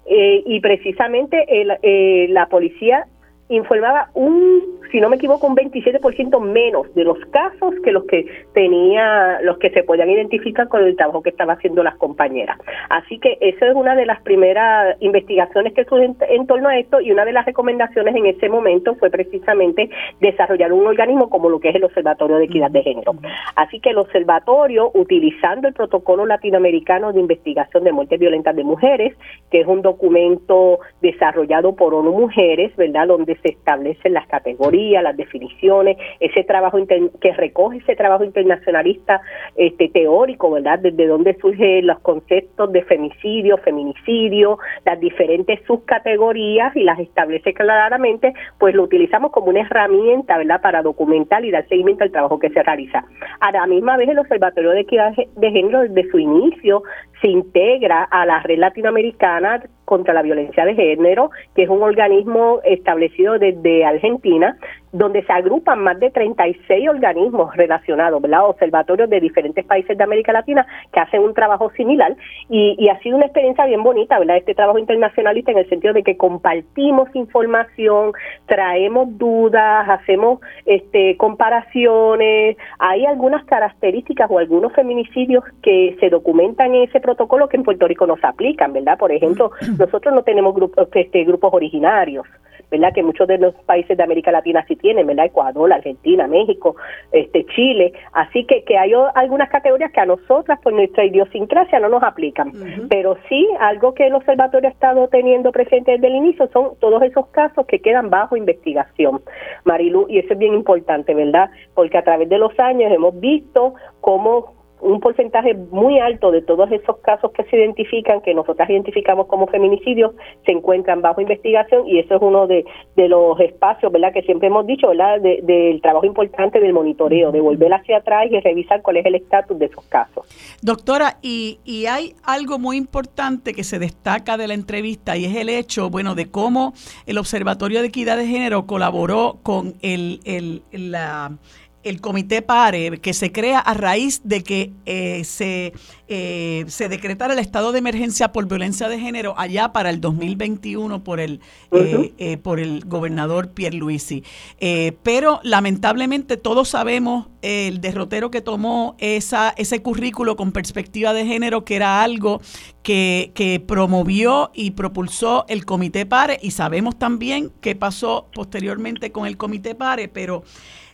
eh, y precisamente el, eh, la policía informaba un, si no me equivoco, un 27% menos de los casos que los que tenía, los que se podían identificar con el trabajo que estaban haciendo las compañeras. Así que esa es una de las primeras investigaciones que surgen en, torno a esto y una de las recomendaciones en ese momento fue precisamente desarrollar un organismo como lo que es el Observatorio de Equidad de Género. Así que el observatorio, utilizando el protocolo latinoamericano de investigación de muertes violentas de mujeres, que es un documento desarrollado por ONU Mujeres, ¿verdad?, donde se establecen las categorías, las definiciones, ese trabajo que recoge ese trabajo internacionalista este teórico, ¿verdad? Desde dónde surgen los conceptos de femicidio, feminicidio, las diferentes subcategorías y las establece claramente, pues lo utilizamos como una herramienta, ¿verdad? Para documentar y dar seguimiento al trabajo que se realiza. A la misma vez el Observatorio de Equidad de Género desde su inicio se integra a la red latinoamericana contra la violencia de género, que es un organismo establecido desde Argentina, donde se agrupan más de 36 organismos relacionados, ¿verdad? observatorios de diferentes países de América Latina que hacen un trabajo similar y, ha sido una experiencia bien bonita, ¿verdad? Este trabajo internacionalista en el sentido de que compartimos información, traemos dudas, hacemos este comparaciones, hay algunas características o algunos feminicidios que se documentan en ese protocolo que en Puerto Rico no se aplican, ¿verdad? Por ejemplo, (clears throat) nosotros no tenemos grupos este grupos originarios. ¿Verdad? Que muchos de los países de América Latina sí tienen, ¿verdad? Ecuador, Argentina, México, este Chile. Así que, que hay algunas categorías que a nosotras, por nuestra idiosincrasia, no nos aplican. Pero sí, algo que el observatorio ha estado teniendo presente desde el inicio son todos esos casos que quedan bajo investigación, Marilu, y eso es bien importante, ¿verdad? Porque a través de los años hemos visto cómo un porcentaje muy alto de todos esos casos que se identifican, que nosotras identificamos como feminicidios, se encuentran bajo investigación y eso es uno de, los espacios, ¿verdad?, que siempre hemos dicho, ¿verdad?, del trabajo importante del monitoreo, de volver hacia atrás y revisar cuál es el estatus de esos casos. Doctora, y, y hay algo muy importante que se destaca de la entrevista y es el hecho, bueno, de cómo el Observatorio de Equidad de Género colaboró con el, el, la el comité PARE, que se crea a raíz de que eh, se, eh, se decretara el estado de emergencia por violencia de género allá para el 2021 por el, eh, por el gobernador Pierluisi. pero lamentablemente todos sabemos el derrotero que tomó esa, ese currículo con perspectiva de género, que era algo que, que promovió y propulsó el comité PARE, y sabemos también qué pasó posteriormente con el comité PARE, pero...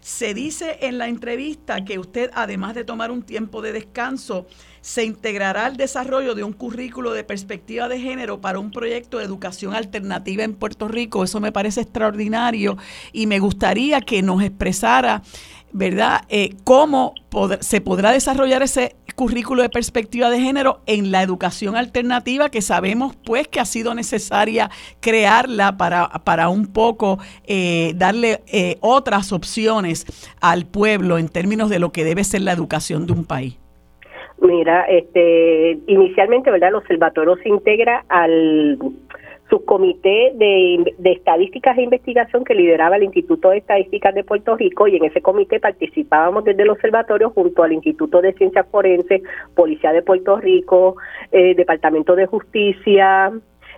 Se dice en la entrevista que usted, además de tomar un tiempo de descanso, se integrará al desarrollo de un currículo de perspectiva de género para un proyecto de educación alternativa en Puerto Rico. Eso me parece extraordinario y me gustaría que nos expresara, ¿verdad?, eh, cómo se podrá desarrollar ese currículo de perspectiva de género en la educación alternativa que sabemos pues que ha sido necesaria crearla para, para un poco eh, darle eh, otras opciones al pueblo en términos de lo que debe ser la educación de un país. Mira, este, inicialmente, ¿verdad? El observatorio se integra al subcomité de, de estadísticas e investigación que lideraba el Instituto de Estadísticas de Puerto Rico y en ese comité participábamos desde el observatorio junto al Instituto de Ciencias Forenses, Policía de Puerto Rico, eh, Departamento de Justicia,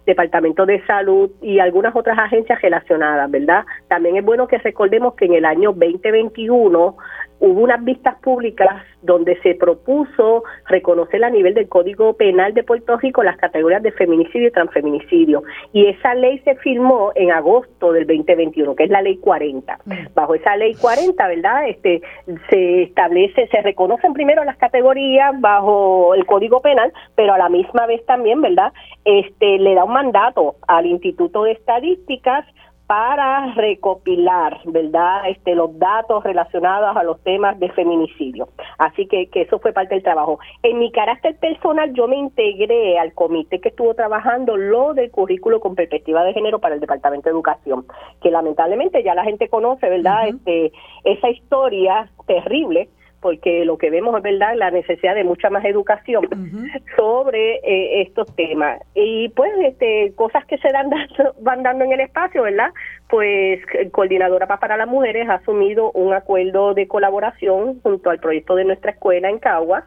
Departamento de Salud y algunas otras agencias relacionadas, ¿verdad? También es bueno que recordemos que en el año 2021 hubo unas vistas públicas donde se propuso reconocer a nivel del Código Penal de Puerto Rico las categorías de feminicidio y transfeminicidio. Y esa ley se firmó en agosto del 2021, que es la ley 40. Mm. Bajo esa ley 40, ¿verdad? Este se establece, se reconocen primero las categorías bajo el Código Penal, pero a la misma vez también, ¿verdad? Este le da un mandato al Instituto de Estadísticas para recopilar, ¿verdad?, este, los datos relacionados a los temas de feminicidio. Así que, que eso fue parte del trabajo. En mi carácter personal, yo me integré al comité que estuvo trabajando lo del currículo con perspectiva de género para el Departamento de Educación, que lamentablemente ya la gente conoce, ¿verdad?, este, esa historia terrible porque lo que vemos es verdad la necesidad de mucha más educación (laughs) sobre eh, estos temas y pues este cosas que se dan (laughs) van dando en el espacio verdad pues coordinadora para las mujeres ha asumido un acuerdo de colaboración junto al proyecto de nuestra escuela en Caguas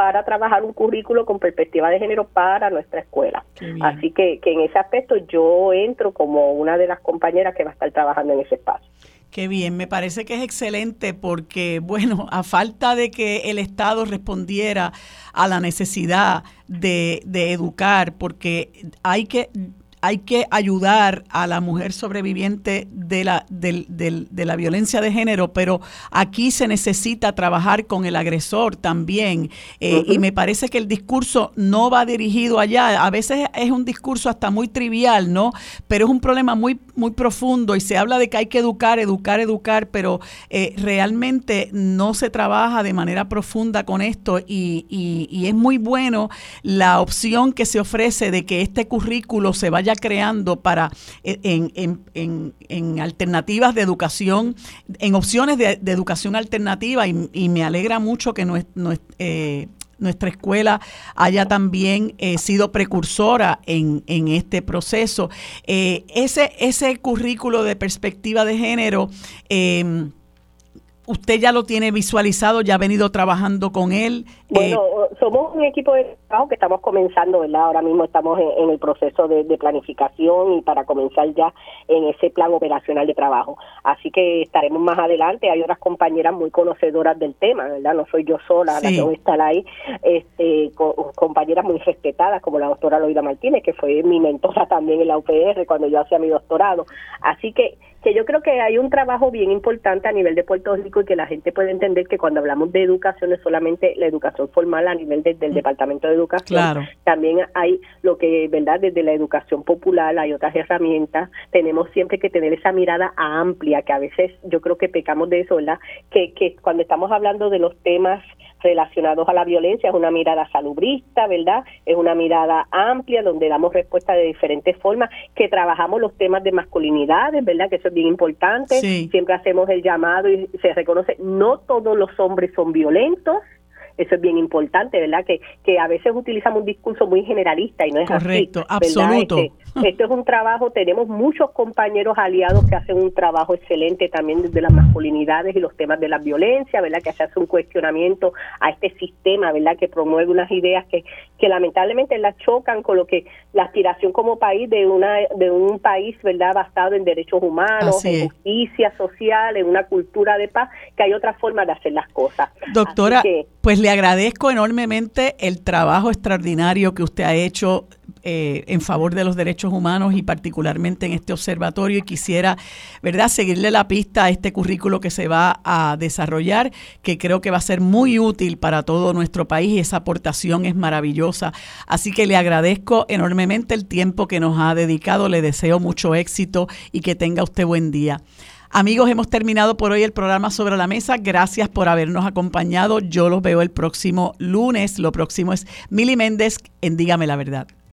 para trabajar un currículo con perspectiva de género para nuestra escuela. Así que, que en ese aspecto yo entro como una de las compañeras que va a estar trabajando en ese espacio. Qué bien, me parece que es excelente porque, bueno, (laughs) a falta de que el Estado respondiera a la necesidad de, de educar, porque hay que hay que ayudar a la mujer sobreviviente de la, de, la violencia de género, pero aquí se necesita trabajar con el agresor también. Eh, y me parece que el discurso no va dirigido allá. A veces es un discurso hasta muy trivial, ¿no? Pero es un problema muy, muy profundo y se habla de que hay que educar, educar, educar, pero eh, realmente no se trabaja de manera profunda con esto y, y, y es muy bueno la opción que se ofrece de que este currículo se vaya creando para eh, en, alternativas de educación, en opciones de, educación alternativa y, me alegra mucho que eh, nuestra escuela haya también eh, sido precursora en, este proceso. ese, ese currículo de perspectiva de género, usted ya lo tiene visualizado, ya ha venido trabajando con él. Bueno, somos un equipo de trabajo que estamos comenzando, ¿verdad? Ahora mismo estamos en, el proceso de, planificación y para comenzar ya en ese plan operacional de trabajo. Así que estaremos más adelante. Hay otras compañeras muy conocedoras del tema, ¿verdad? No soy yo sola la que voy a estar ahí. Este, compañeras muy respetadas como la doctora Loida Martínez, que fue mi mentora (laughs) también en la UPR cuando yo hacía mi doctorado. Así que que yo creo que hay un trabajo bien importante a nivel de Puerto Rico y que la gente puede entender que cuando hablamos de educación es solamente la educación formal a nivel del mm. Departamento de Educación. También hay lo que, ¿verdad? Desde la educación popular hay otras herramientas. Tenemos siempre que tener esa mirada amplia, que a veces yo creo que pecamos de eso, ¿verdad? Que, que cuando estamos hablando de los temas relacionados a la violencia, es una mirada salubrista, ¿verdad? Es una mirada amplia donde damos respuesta de diferentes formas, que trabajamos los temas de masculinidades, ¿verdad? Que eso es bien importante. Siempre hacemos el llamado y se reconoce, no todos los hombres son violentos, Eso es bien importante, ¿verdad? Que, que a veces utilizamos un discurso muy generalista y no es Correcto, absoluto. Este, (laughs) esto es un trabajo, tenemos muchos compañeros aliados que hacen un trabajo excelente también desde las masculinidades y los temas de la violencia, ¿verdad? Que se hace un cuestionamiento a este sistema, ¿verdad? Que promueve unas ideas que, que lamentablemente las chocan con lo que la aspiración como país de una de un país, ¿verdad? Basado en derechos humanos, en justicia social, en una cultura de paz, que hay otra forma de hacer las cosas. Doctora, pues le agradezco enormemente el trabajo extraordinario que usted ha hecho eh, en favor de los derechos humanos y particularmente en este observatorio y quisiera, ¿verdad?, seguirle la pista a este currículo que se va a desarrollar, que creo que va a ser muy útil para todo nuestro país y esa aportación es maravillosa. Así que le agradezco enormemente el tiempo que nos ha dedicado, le deseo mucho éxito y que tenga usted buen día. Amigos, hemos terminado por hoy el programa sobre la mesa. Gracias por habernos acompañado. Yo los veo el próximo lunes. Lo próximo es Mili Méndez en Dígame la Verdad.